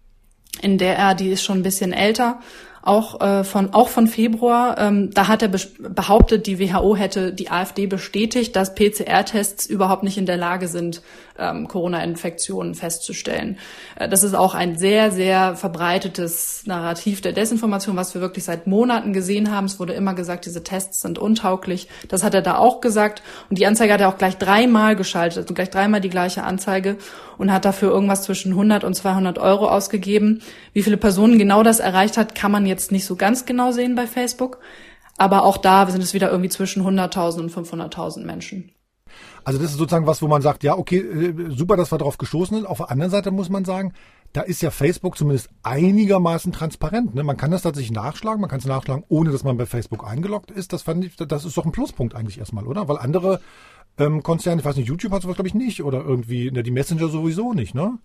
in der er, die ist schon ein bisschen älter, auch äh, von auch von Februar. Ähm, da hat er behauptet, die WHO hätte die AfD bestätigt, dass PCR-Tests überhaupt nicht in der Lage sind, ähm, Corona-Infektionen festzustellen. Äh, das ist auch ein sehr sehr verbreitetes Narrativ der Desinformation, was wir wirklich seit Monaten gesehen haben. Es wurde immer gesagt, diese Tests sind untauglich. Das hat er da auch gesagt und die Anzeige hat er auch gleich dreimal geschaltet, also gleich dreimal die gleiche Anzeige und hat dafür irgendwas zwischen 100 und 200 Euro ausgegeben. Wie viele Personen genau das erreicht hat, kann man jetzt nicht so ganz genau sehen bei Facebook. Aber auch da sind es wieder irgendwie zwischen 100.000 und 500.000 Menschen. Also das ist sozusagen was, wo man sagt, ja, okay, äh, super, dass wir darauf gestoßen sind. Auf der anderen Seite muss man sagen, da ist ja Facebook zumindest einigermaßen transparent. Ne? Man kann das tatsächlich nachschlagen, man kann es nachschlagen, ohne dass man bei Facebook eingeloggt ist. Das fand ich, das ist doch ein Pluspunkt eigentlich erstmal, oder? Weil andere ähm, Konzerne, ich weiß nicht, YouTube hat sowas glaube ich nicht oder irgendwie, ne, die Messenger sowieso nicht, ne?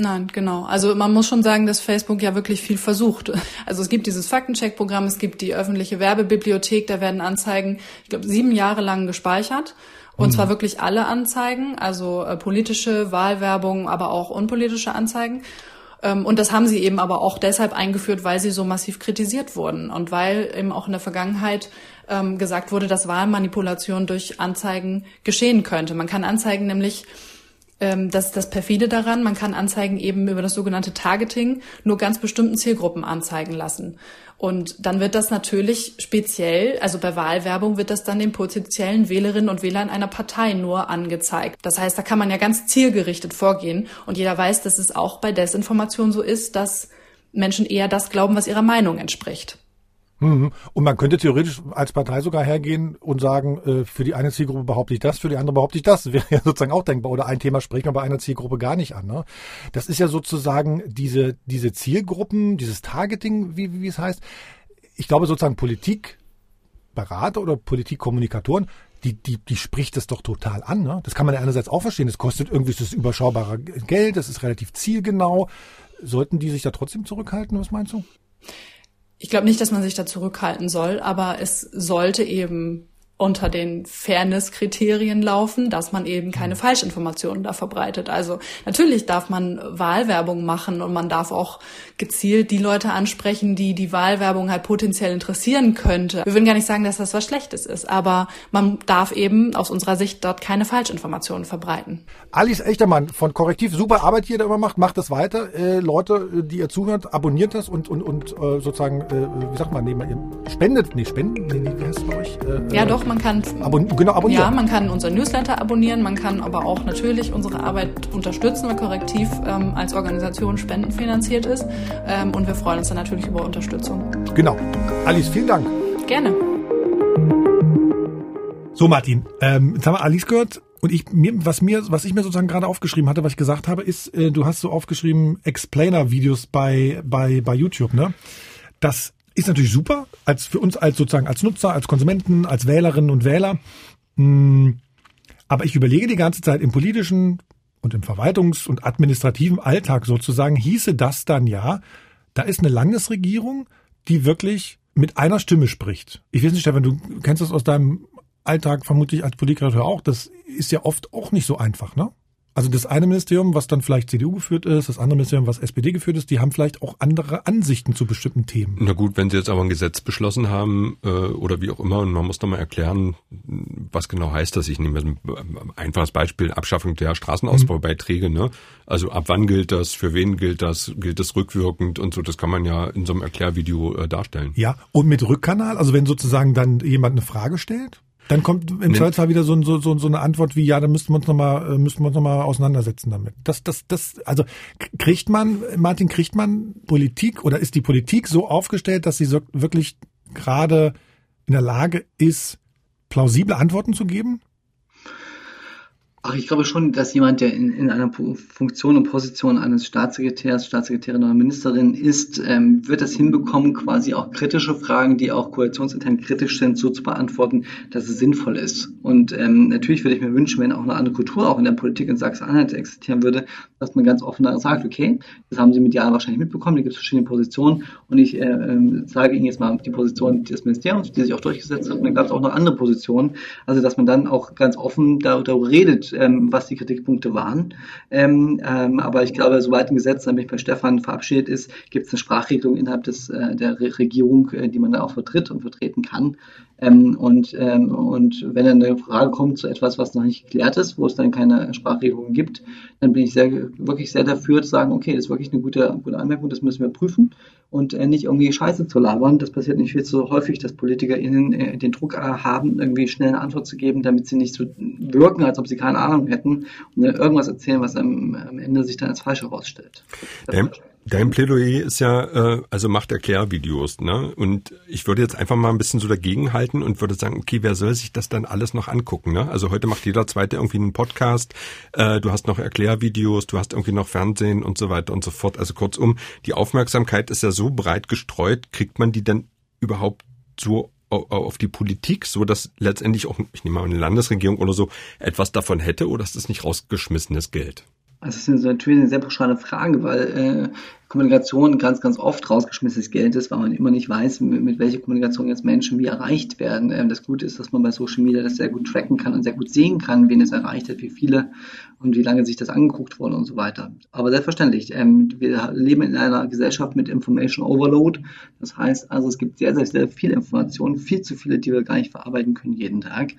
Nein, genau. Also man muss schon sagen, dass Facebook ja wirklich viel versucht. Also es gibt dieses Faktencheck-Programm, es gibt die öffentliche Werbebibliothek, da werden Anzeigen, ich glaube, sieben Jahre lang gespeichert. Und mhm. zwar wirklich alle Anzeigen, also äh, politische Wahlwerbung, aber auch unpolitische Anzeigen. Ähm, und das haben sie eben aber auch deshalb eingeführt, weil sie so massiv kritisiert wurden und weil eben auch in der Vergangenheit ähm, gesagt wurde, dass Wahlmanipulation durch Anzeigen geschehen könnte. Man kann Anzeigen nämlich ähm, das ist das perfide daran. Man kann Anzeigen eben über das sogenannte Targeting nur ganz bestimmten Zielgruppen anzeigen lassen. Und dann wird das natürlich speziell, also bei Wahlwerbung wird das dann den potenziellen Wählerinnen und Wählern einer Partei nur angezeigt. Das heißt, da kann man ja ganz zielgerichtet vorgehen. Und jeder weiß, dass es auch bei Desinformation so ist, dass Menschen eher das glauben, was ihrer Meinung entspricht. Mhm. Und man könnte theoretisch als Partei sogar hergehen und sagen, äh, für die eine Zielgruppe behaupte ich das, für die andere behaupte ich das. Das wäre ja sozusagen auch denkbar. Oder ein Thema spricht man bei einer Zielgruppe gar nicht an. Ne? Das ist ja sozusagen diese, diese Zielgruppen, dieses Targeting, wie, wie es heißt. Ich glaube sozusagen Politikberater oder Politikkommunikatoren, die, die, die spricht das doch total an. Ne? Das kann man ja einerseits auch verstehen. Das kostet irgendwie das überschaubare Geld, das ist relativ zielgenau. Sollten die sich da trotzdem zurückhalten? Was meinst du? Ich glaube nicht, dass man sich da zurückhalten soll, aber es sollte eben unter den Fairness-Kriterien laufen, dass man eben keine mhm. Falschinformationen da verbreitet. Also natürlich darf man Wahlwerbung machen und man darf auch gezielt die Leute ansprechen, die die Wahlwerbung halt potenziell interessieren könnte. Wir würden gar nicht sagen, dass das was Schlechtes ist, aber man darf eben aus unserer Sicht dort keine Falschinformationen verbreiten. Alice Echtermann von Korrektiv, super Arbeit, die ihr da immer macht, macht das weiter. Äh, Leute, die ihr zuhört, abonniert das und, und, und äh, sozusagen, äh, wie sagt man, nee, spendet, nee, spenden, nee, nee, wie heißt es bei euch? Äh, ja, doch, man kann Abon genau, abonnieren. Ja, man kann unseren Newsletter abonnieren, man kann aber auch natürlich unsere Arbeit unterstützen, weil Korrektiv ähm, als Organisation spendenfinanziert ist. Ähm, und wir freuen uns dann natürlich über Unterstützung. Genau. Alice, vielen Dank. Gerne. So, Martin, ähm, jetzt haben wir Alice gehört. Und ich, mir, was mir, was ich mir sozusagen gerade aufgeschrieben hatte, was ich gesagt habe, ist, äh, du hast so aufgeschrieben Explainer-Videos bei, bei, bei YouTube, ne? Das ist natürlich super, als für uns als sozusagen als Nutzer, als Konsumenten, als Wählerinnen und Wähler. Hm, aber ich überlege die ganze Zeit im politischen und im Verwaltungs- und administrativen Alltag sozusagen, hieße das dann ja, da ist eine Landesregierung, die wirklich mit einer Stimme spricht. Ich weiß nicht, Stefan, du kennst das aus deinem Alltag vermutlich als Politiker auch. Das ist ja oft auch nicht so einfach, ne? Also das eine Ministerium, was dann vielleicht CDU geführt ist, das andere Ministerium, was SPD geführt ist, die haben vielleicht auch andere Ansichten zu bestimmten Themen. Na gut, wenn sie jetzt aber ein Gesetz beschlossen haben äh, oder wie auch immer, und man muss doch mal erklären, was genau heißt das. Ich nehme ein einfaches Beispiel, Abschaffung der Straßenausbaubeiträge. Ne? Also ab wann gilt das, für wen gilt das, gilt das rückwirkend und so, das kann man ja in so einem Erklärvideo äh, darstellen. Ja, und mit Rückkanal, also wenn sozusagen dann jemand eine Frage stellt? Dann kommt im. Zweifelsfall wieder so, so, so, so eine Antwort wie, ja, da müssten wir uns nochmal, äh, müssten wir uns nochmal auseinandersetzen damit. Das, das, das, also kriegt man, Martin, kriegt man Politik oder ist die Politik so aufgestellt, dass sie so wirklich gerade in der Lage ist, plausible Antworten zu geben? Ach, ich glaube schon, dass jemand, der in, in einer Funktion und Position eines Staatssekretärs, Staatssekretärin oder Ministerin ist, ähm, wird es hinbekommen, quasi auch kritische Fragen, die auch koalitionsintern kritisch sind, so zu beantworten, dass es sinnvoll ist. Und ähm, natürlich würde ich mir wünschen, wenn auch eine andere Kultur auch in der Politik in Sachsen-Anhalt existieren würde, dass man ganz offen sagt, okay, das haben Sie medial wahrscheinlich mitbekommen, da gibt es verschiedene Positionen und ich äh, äh, sage Ihnen jetzt mal die Position des Ministeriums, die sich auch durchgesetzt hat, und dann gab es auch noch andere Positionen. Also dass man dann auch ganz offen darüber redet, ähm, was die Kritikpunkte waren. Ähm, ähm, aber ich glaube, sobald ein Gesetz nämlich bei Stefan verabschiedet ist, gibt es eine Sprachregelung innerhalb des, äh, der Re Regierung, äh, die man da auch vertritt und vertreten kann. Ähm, und, ähm, und wenn dann eine Frage kommt zu etwas, was noch nicht geklärt ist, wo es dann keine Sprachregelung gibt, dann bin ich sehr, wirklich sehr dafür zu sagen, okay, das ist wirklich eine gute, gute Anmerkung, das müssen wir prüfen und äh, nicht irgendwie Scheiße zu labern. Das passiert nicht viel zu häufig, dass PolitikerInnen äh, den Druck äh, haben, irgendwie schnell eine Antwort zu geben, damit sie nicht so wirken, als ob sie keine Ahnung hätten und dann irgendwas erzählen, was am, am Ende sich dann als falsch herausstellt. Dein, dein Plädoyer ist ja, äh, also macht Erklärvideos, ne? Und ich würde jetzt einfach mal ein bisschen so dagegen halten und würde sagen, okay, wer soll sich das dann alles noch angucken, ne? Also heute macht jeder zweite irgendwie einen Podcast, äh, du hast noch Erklärvideos, du hast irgendwie noch Fernsehen und so weiter und so fort. Also kurzum, die Aufmerksamkeit ist ja so breit gestreut, kriegt man die denn überhaupt so auf die Politik, so dass letztendlich auch, ich nehme mal eine Landesregierung oder so, etwas davon hätte oder ist das nicht rausgeschmissenes Geld? Also das ist natürlich eine sehr pauschale Frage, weil äh, Kommunikation ganz, ganz oft rausgeschmissenes Geld ist, weil man immer nicht weiß, mit, mit welcher Kommunikation jetzt Menschen wie erreicht werden. Ähm, das Gute ist, dass man bei Social Media das sehr gut tracken kann und sehr gut sehen kann, wen es erreicht hat, wie viele und wie lange sich das angeguckt wurde und so weiter. Aber selbstverständlich, ähm, wir leben in einer Gesellschaft mit Information Overload. Das heißt also, es gibt sehr, sehr, sehr viel Informationen, viel zu viele, die wir gar nicht verarbeiten können jeden Tag.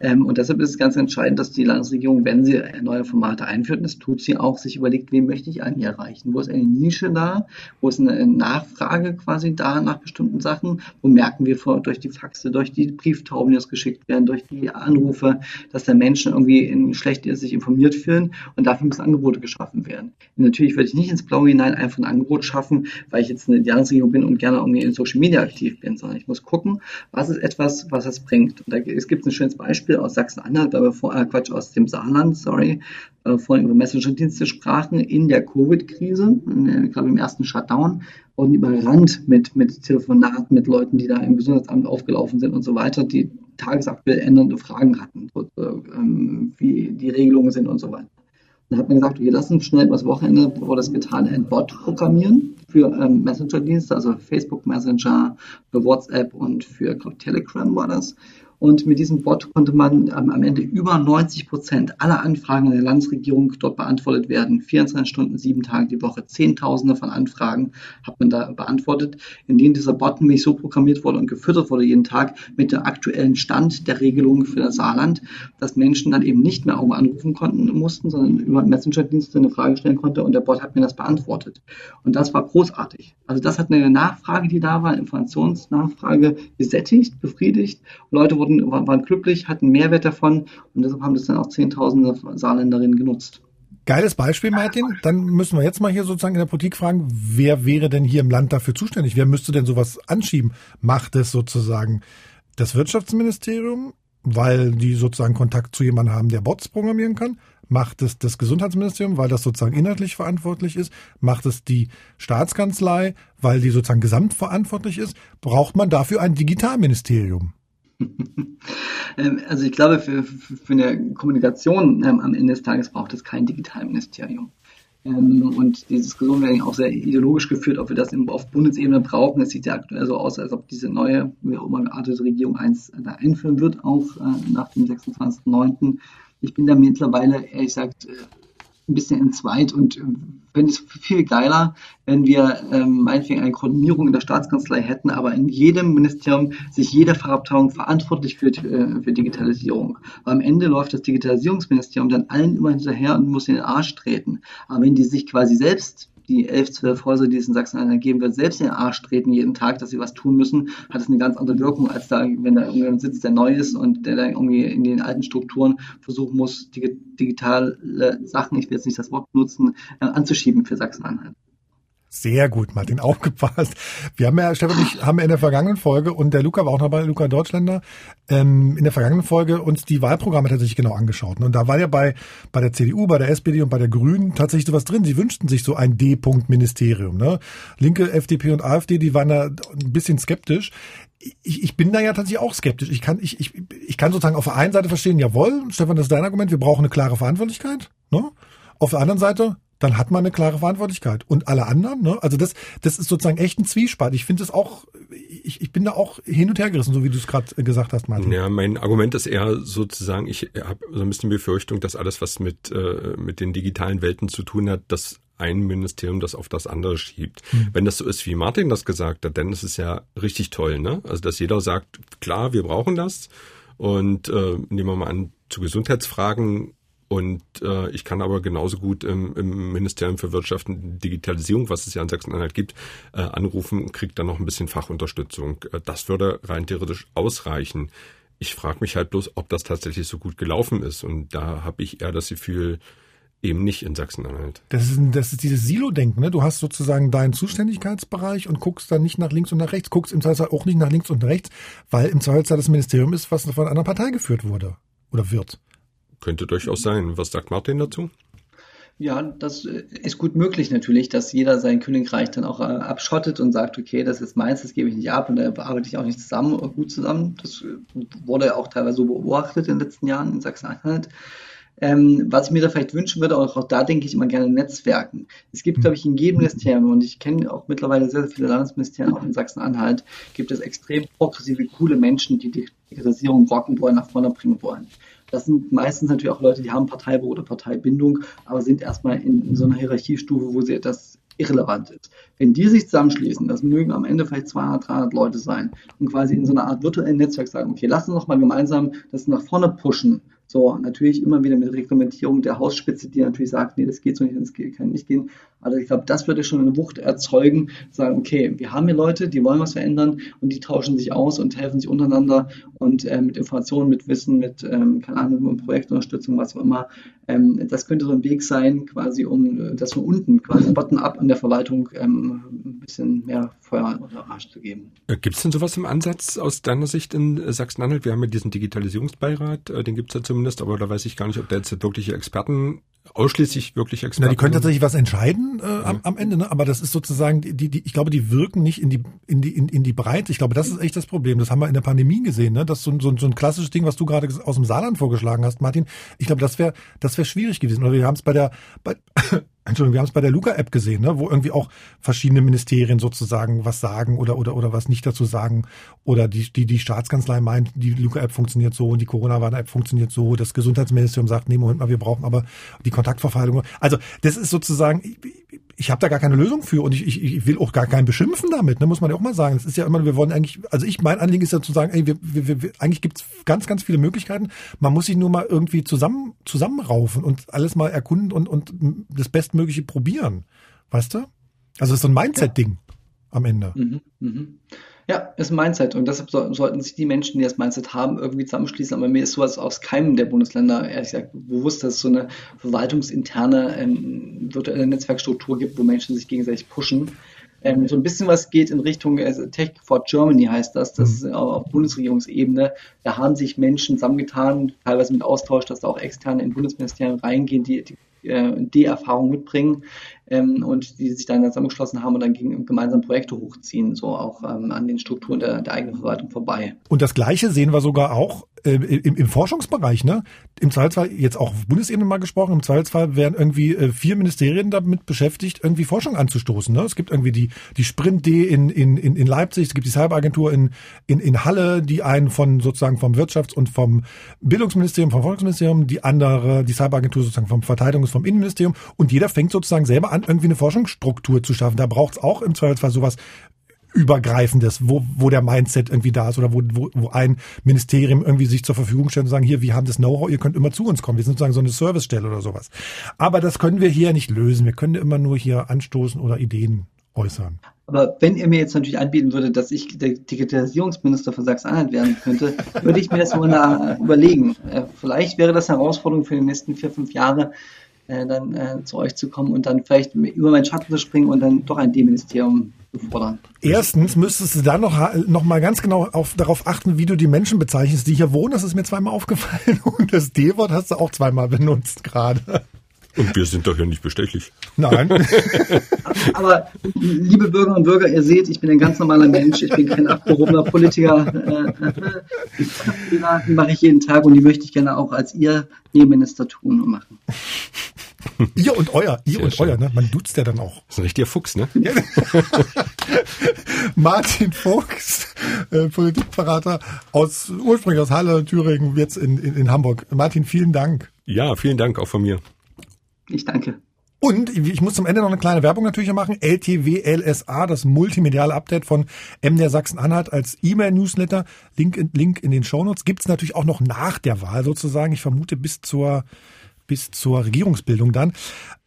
Ähm, und deshalb ist es ganz entscheidend, dass die Landesregierung, wenn sie neue Formate einführt, das tut sie auch, sich überlegt, wen möchte ich eigentlich erreichen? Wo ist eine Nische da? Wo ist eine Nachfrage quasi da nach bestimmten Sachen? Wo merken wir vor, durch die Faxe, durch die Brieftauben, die uns geschickt werden, durch die Anrufe, dass der Mensch irgendwie in schlecht sich informiert fühlen und dafür müssen Angebote geschaffen werden. Und natürlich würde ich nicht ins Blaue hinein einfach ein Angebot schaffen, weil ich jetzt eine Jahresregierung bin und gerne irgendwie in Social Media aktiv bin, sondern ich muss gucken, was ist etwas, was es bringt. Und da, es gibt ein schönes Beispiel aus Sachsen-Anhalt, aber vor, äh, Quatsch, aus dem Saarland, sorry, äh, vorhin über Messenger-Dienste sprachen, in der Covid-Krise, glaube im ersten Shutdown, wurden überrannt mit, mit Telefonaten, mit Leuten, die da im Gesundheitsamt aufgelaufen sind und so weiter, die tagesaktuell ändernde Fragen hatten, ähm, wie die Regelungen sind und so weiter. Dann hat man gesagt, okay, lass uns schnell übers Wochenende, wurde das getan, ein Bot programmieren für ähm, Messenger-Dienste, also Facebook Messenger, für WhatsApp und für glaub, Telegram war das. Und mit diesem Bot konnte man ähm, am Ende über 90 Prozent aller Anfragen der Landesregierung dort beantwortet werden. 24 Stunden, sieben Tage die Woche, Zehntausende von Anfragen hat man da beantwortet, in denen dieser Bot nämlich so programmiert wurde und gefüttert wurde jeden Tag mit dem aktuellen Stand der Regelung für das Saarland, dass Menschen dann eben nicht mehr irgendwo anrufen konnten mussten, sondern über Messenger-Dienste eine Frage stellen konnte und der Bot hat mir das beantwortet. Und das war großartig. Also das hat eine Nachfrage, die da war, Informationsnachfrage gesättigt, befriedigt. Leute wurden wurden, waren glücklich, hatten Mehrwert davon und deshalb haben das dann auch Zehntausende Saarländerinnen genutzt. Geiles Beispiel, Martin. Dann müssen wir jetzt mal hier sozusagen in der Politik fragen, wer wäre denn hier im Land dafür zuständig? Wer müsste denn sowas anschieben? Macht es sozusagen das Wirtschaftsministerium, weil die sozusagen Kontakt zu jemandem haben, der Bots programmieren kann? Macht es das Gesundheitsministerium, weil das sozusagen inhaltlich verantwortlich ist? Macht es die Staatskanzlei, weil die sozusagen gesamtverantwortlich ist? Braucht man dafür ein Digitalministerium? Ähm, also ich glaube, für, für eine Kommunikation ähm, am Ende des Tages braucht es kein Digitalministerium. Ähm, und die Diskussion wird auch sehr ideologisch geführt, ob wir das auf Bundesebene brauchen. Es sieht ja aktuell so aus, als ob diese neue, wie auch immer geartete Regierung eins da einführen wird, auch äh, nach dem 26.09. Ich bin da mittlerweile, ehrlich gesagt, äh, ein bisschen entzweit und äh, fände es viel geiler, wenn wir ähm, meinetwegen eine Koordinierung in der Staatskanzlei hätten, aber in jedem Ministerium sich jede Fachabteilung verantwortlich für, äh, für Digitalisierung. Weil am Ende läuft das Digitalisierungsministerium dann allen immer hinterher und muss in den Arsch treten. Aber wenn die sich quasi selbst die elf, zwölf Häuser, die es in Sachsen-Anhalt geben wird, selbst in den Arsch treten jeden Tag, dass sie was tun müssen, hat es eine ganz andere Wirkung, als da, wenn da irgendjemand sitzt, der neu ist und der da irgendwie in den alten Strukturen versuchen muss, digitale Sachen, ich will jetzt nicht das Wort benutzen, äh, anzuschieben für Sachsen-Anhalt. Sehr gut, Martin, aufgepasst. Wir haben ja, Stefan ich haben in der vergangenen Folge, und der Luca war auch dabei, Luca Deutschländer, ähm, in der vergangenen Folge uns die Wahlprogramme tatsächlich genau angeschaut. Und da war ja bei, bei der CDU, bei der SPD und bei der Grünen tatsächlich sowas drin. Sie wünschten sich so ein D-Punkt-Ministerium. Ne? Linke, FDP und AfD, die waren da ein bisschen skeptisch. Ich, ich bin da ja tatsächlich auch skeptisch. Ich kann, ich, ich, ich kann sozusagen auf der einen Seite verstehen, jawohl, Stefan, das ist dein Argument, wir brauchen eine klare Verantwortlichkeit. Ne? Auf der anderen Seite, dann hat man eine klare Verantwortlichkeit. Und alle anderen, ne? Also das, das ist sozusagen echt ein Zwiespalt. Ich finde es auch, ich, ich bin da auch hin und her gerissen, so wie du es gerade gesagt hast, Martin. Ja, mein Argument ist eher sozusagen, ich habe so ein bisschen Befürchtung, dass alles, was mit, äh, mit den digitalen Welten zu tun hat, dass ein Ministerium das auf das andere schiebt. Hm. Wenn das so ist, wie Martin das gesagt hat, dann ist es ja richtig toll, ne? Also dass jeder sagt, klar, wir brauchen das. Und äh, nehmen wir mal an, zu Gesundheitsfragen und äh, ich kann aber genauso gut im, im Ministerium für Wirtschaft und Digitalisierung, was es ja in Sachsen-Anhalt gibt, äh, anrufen und kriege dann noch ein bisschen Fachunterstützung. Äh, das würde rein theoretisch ausreichen. Ich frage mich halt bloß, ob das tatsächlich so gut gelaufen ist. Und da habe ich eher das Gefühl, eben nicht in Sachsen-Anhalt. Das ist, das ist dieses Silo-Denken. Ne? Du hast sozusagen deinen Zuständigkeitsbereich und guckst dann nicht nach links und nach rechts, guckst im Zweifelsfall auch nicht nach links und rechts, weil im Zweifelsfall das Ministerium ist, was von einer Partei geführt wurde oder wird. Könnte durchaus sein. Was sagt Martin dazu? Ja, das ist gut möglich natürlich, dass jeder sein Königreich dann auch äh, abschottet und sagt, okay, das ist meins, das gebe ich nicht ab und da arbeite ich auch nicht zusammen, gut zusammen. Das äh, wurde auch teilweise so beobachtet in den letzten Jahren in Sachsen-Anhalt. Ähm, was ich mir da vielleicht wünschen würde, auch da denke ich immer gerne Netzwerken. Es gibt, glaube ich, in jedem Ministerium, und ich kenne auch mittlerweile sehr, sehr viele Landesministerien, auch in Sachsen-Anhalt, gibt es extrem progressive, coole Menschen, die die Digitalisierung rocken wollen, nach vorne bringen wollen. Das sind meistens natürlich auch Leute, die haben Parteibuch oder Parteibindung, aber sind erstmal in, in so einer Hierarchiestufe, wo sie das irrelevant ist. Wenn die sich zusammenschließen, das mögen am Ende vielleicht 200, 300 Leute sein und quasi in so einer Art virtuellen Netzwerk sagen, okay, lass uns doch mal gemeinsam das nach vorne pushen so, natürlich immer wieder mit Reglementierung der Hausspitze, die natürlich sagt, nee, das geht so nicht, das kann nicht gehen. Also ich glaube, das würde schon eine Wucht erzeugen, sagen, okay, wir haben hier Leute, die wollen was verändern und die tauschen sich aus und helfen sich untereinander und äh, mit Informationen, mit Wissen, mit, ähm, keine Ahnung, mit Projektunterstützung, was auch immer. Ähm, das könnte so ein Weg sein, quasi, um äh, das von unten, quasi bottom-up in der Verwaltung ähm, ein bisschen mehr Feuer oder Arsch zu geben. Äh, gibt es denn sowas im Ansatz aus deiner Sicht in Sachsen-Anhalt? Wir haben ja diesen Digitalisierungsbeirat, äh, den gibt es ja zumindest, aber da weiß ich gar nicht, ob der jetzt wirkliche Experten ausschließlich wirklich Experten. Na, die können tatsächlich was entscheiden äh, am, am Ende, ne? aber das ist sozusagen, die, die, ich glaube, die wirken nicht in die, in die, in, in die Breite. Ich glaube, das ist echt das Problem. Das haben wir in der Pandemie gesehen, ne? Das ist so, so, so ein klassisches Ding, was du gerade aus dem Saarland vorgeschlagen hast, Martin. Ich glaube, das wäre, das wäre schwierig gewesen. Oder wir haben es bei der, bei, Entschuldigung, wir haben es bei der Luca-App gesehen, ne, wo irgendwie auch verschiedene Ministerien sozusagen was sagen oder oder oder was nicht dazu sagen. Oder die die die Staatskanzlei meint, die Luca-App funktioniert so und die Corona-Warn-App funktioniert so. Das Gesundheitsministerium sagt, nee, Moment mal, wir brauchen aber die Kontaktverfeilung. Also das ist sozusagen, ich, habe da gar keine Lösung für und ich, ich, ich will auch gar keinen beschimpfen damit, ne, muss man ja auch mal sagen. Es ist ja immer, wir wollen eigentlich, also ich, mein Anliegen ist ja zu sagen, ey, wir, wir, wir, eigentlich gibt's ganz, ganz viele Möglichkeiten. Man muss sich nur mal irgendwie zusammen zusammenraufen und alles mal erkunden und, und das Bestmögliche probieren. Weißt du? Also ist so ein Mindset-Ding ja. am Ende. Mhm, mhm. Ja, ist ein Mindset und deshalb so, sollten sich die Menschen, die das Mindset haben, irgendwie zusammenschließen. Aber mir ist sowas aus keinem der Bundesländer, ehrlich gesagt, bewusst, dass es so eine verwaltungsinterne ähm, virtuelle Netzwerkstruktur gibt, wo Menschen sich gegenseitig pushen. Ähm, so ein bisschen was geht in Richtung also Tech for Germany heißt das, das ist auf Bundesregierungsebene. Da haben sich Menschen zusammengetan, teilweise mit Austausch, dass da auch externe in Bundesministerien reingehen, die, die äh, die Erfahrung mitbringen ähm, und die sich dann zusammengeschlossen haben und dann gegen, gemeinsam Projekte hochziehen, so auch ähm, an den Strukturen der, der eigenen Verwaltung vorbei. Und das Gleiche sehen wir sogar auch äh, im, im Forschungsbereich. Ne? Im Zweifelsfall, jetzt auch auf Bundesebene mal gesprochen, im Zweifelsfall werden irgendwie äh, vier Ministerien damit beschäftigt, irgendwie Forschung anzustoßen. Ne? Es gibt irgendwie die, die Sprint-D in, in, in Leipzig, es gibt die Cyberagentur in, in, in Halle, die einen von sozusagen vom Wirtschafts- und vom Bildungsministerium, vom Volksministerium, die andere, die Cyberagentur sozusagen vom Verteidigungs-, vom Innenministerium und jeder fängt sozusagen selber an, irgendwie eine Forschungsstruktur zu schaffen. Da braucht es auch im Zweifelsfall sowas übergreifendes, wo, wo der Mindset irgendwie da ist oder wo, wo, wo ein Ministerium irgendwie sich zur Verfügung stellt und sagen, hier, wir haben das Know-how, ihr könnt immer zu uns kommen. Wir sind sozusagen so eine Servicestelle oder sowas. Aber das können wir hier nicht lösen. Wir können immer nur hier anstoßen oder Ideen äußern. Aber wenn ihr mir jetzt natürlich anbieten würdet, dass ich der Digitalisierungsminister von Sachsen-Anhalt werden könnte, würde ich mir das mal überlegen. Äh, vielleicht wäre das eine Herausforderung für die nächsten vier, fünf Jahre, äh, dann äh, zu euch zu kommen und dann vielleicht über meinen Schatten zu springen und dann doch ein D-Ministerium zu fordern. Erstens müsstest du dann noch, noch mal ganz genau auf, darauf achten, wie du die Menschen bezeichnest, die hier wohnen. Das ist mir zweimal aufgefallen. Und das D-Wort hast du auch zweimal benutzt gerade. Und wir sind doch hier nicht bestechlich. Nein. Aber liebe Bürger und Bürger, ihr seht, ich bin ein ganz normaler Mensch. Ich bin kein abgehobener Politiker. Äh, äh, die mache ich jeden Tag und die möchte ich gerne auch als ihr Innenminister tun und machen. Ihr und euer, ihr Sehr und schön. euer, ne? Man duzt ja dann auch. Das ist ein richtiger Fuchs, ne? Martin Fuchs, äh, Politikberater aus ursprünglich aus Halle, Thüringen, jetzt in, in, in Hamburg. Martin, vielen Dank. Ja, vielen Dank auch von mir. Ich danke. Und ich muss zum Ende noch eine kleine Werbung natürlich machen. LTW LSA, das multimediale Update von MDR Sachsen-Anhalt als E-Mail-Newsletter. Link, in, Link in den Shownotes. Gibt's natürlich auch noch nach der Wahl sozusagen. Ich vermute bis zur bis zur Regierungsbildung dann.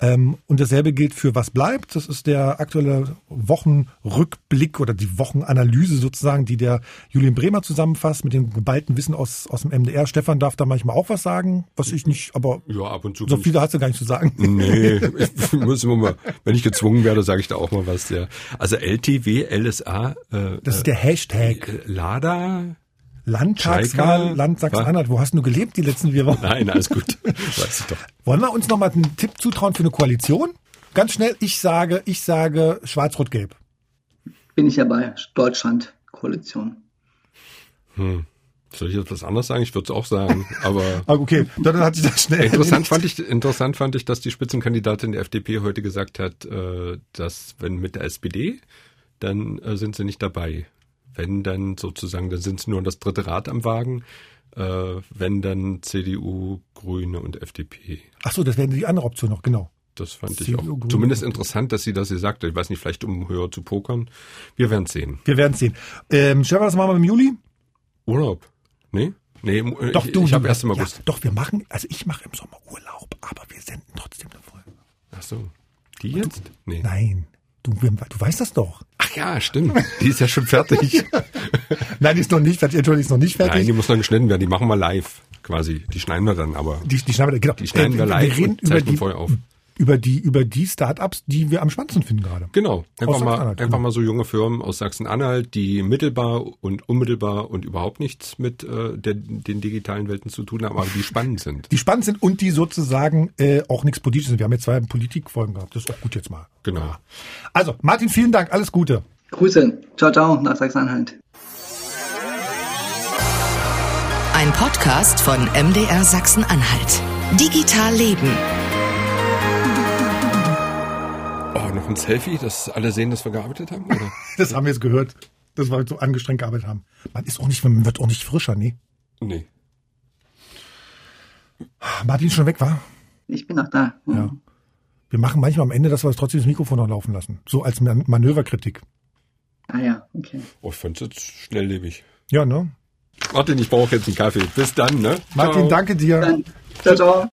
Ähm, und dasselbe gilt für Was bleibt. Das ist der aktuelle Wochenrückblick oder die Wochenanalyse sozusagen, die der Julian Bremer zusammenfasst mit dem geballten Wissen aus, aus dem MDR. Stefan darf da manchmal auch was sagen, was ich nicht, aber ja, ab und zu so viel hast du gar nicht zu sagen. Nee, ich muss immer mal, wenn ich gezwungen werde, sage ich da auch mal was. Ja. Also LTW, LSA. Äh, das ist der Hashtag. Äh, Lada. Landtagswahl, Land Sachsen-Anhalt. Wo hast du gelebt die letzten vier Wochen? Nein, alles gut. Weiß ich doch. Wollen wir uns nochmal einen Tipp zutrauen für eine Koalition? Ganz schnell, ich sage, ich sage Schwarz-Rot-Gelb. Bin ich ja bei Deutschland Koalition. Hm. Soll ich jetzt was anderes sagen? Ich würde es auch sagen, aber. Ah, okay, dann hat sich das schnell. Interessant fand ich, interessant fand ich, dass die Spitzenkandidatin der FDP heute gesagt hat, äh, dass wenn mit der SPD, dann äh, sind sie nicht dabei. Wenn dann sozusagen, dann sind es nur das dritte Rad am Wagen. Äh, wenn dann CDU, Grüne und FDP. Ach so, das wäre die andere Option noch, genau. Das fand CDU, ich auch Grüne. zumindest interessant, dass sie das hier sagte. Ich weiß nicht, vielleicht um höher zu pokern. Wir werden sehen. Wir werden sehen. Ähm, Stefan, was machen wir im Juli? Urlaub. Nee? Nee, doch, ich, du, ich habe erst im August. Ja, doch, wir machen, also ich mache im Sommer Urlaub, aber wir senden trotzdem eine Folge. Ach so. Die jetzt? Nee. Nein. Du, du weißt das doch. Ach ja, stimmt. Die ist ja schon fertig. Nein, die ist noch nicht fertig. Entschuldigung, die ist noch nicht fertig. Nein, die muss noch geschnitten werden. Die machen wir live quasi. Die schneiden wir dann aber. Die, die schneiden wir, genau. Die schneiden wir live wir reden und über die, vorher auf über die über die Startups, die wir am spannendsten finden gerade. Genau, einfach mal einfach genau. mal so junge Firmen aus Sachsen-Anhalt, die mittelbar und unmittelbar und überhaupt nichts mit äh, der, den digitalen Welten zu tun haben, aber die spannend sind. Die spannend sind und die sozusagen äh, auch nichts politisches sind. Wir haben jetzt zwei Politikfolgen gehabt. Das ist auch gut jetzt mal. Genau. Also Martin, vielen Dank, alles Gute. Grüße, ciao ciao nach Sachsen-Anhalt. Ein Podcast von MDR Sachsen-Anhalt. Digital Leben. Noch ein Selfie, dass alle sehen, dass wir gearbeitet haben? Oder? das haben wir jetzt gehört, dass wir so angestrengt gearbeitet haben. Man ist auch nicht, man wird auch nicht frischer, nee. Nee. Martin ist schon weg, war? Ich bin noch da. Ja. ja. Wir machen manchmal am Ende, dass wir das trotzdem das Mikrofon noch laufen lassen. So als Man Manöverkritik. Ah ja, okay. Oh, ich fand's jetzt schnelllebig. Ja, ne? Martin, ich brauche jetzt einen Kaffee. Bis dann, ne? Martin, ciao. danke dir. Dann. Ciao, ciao.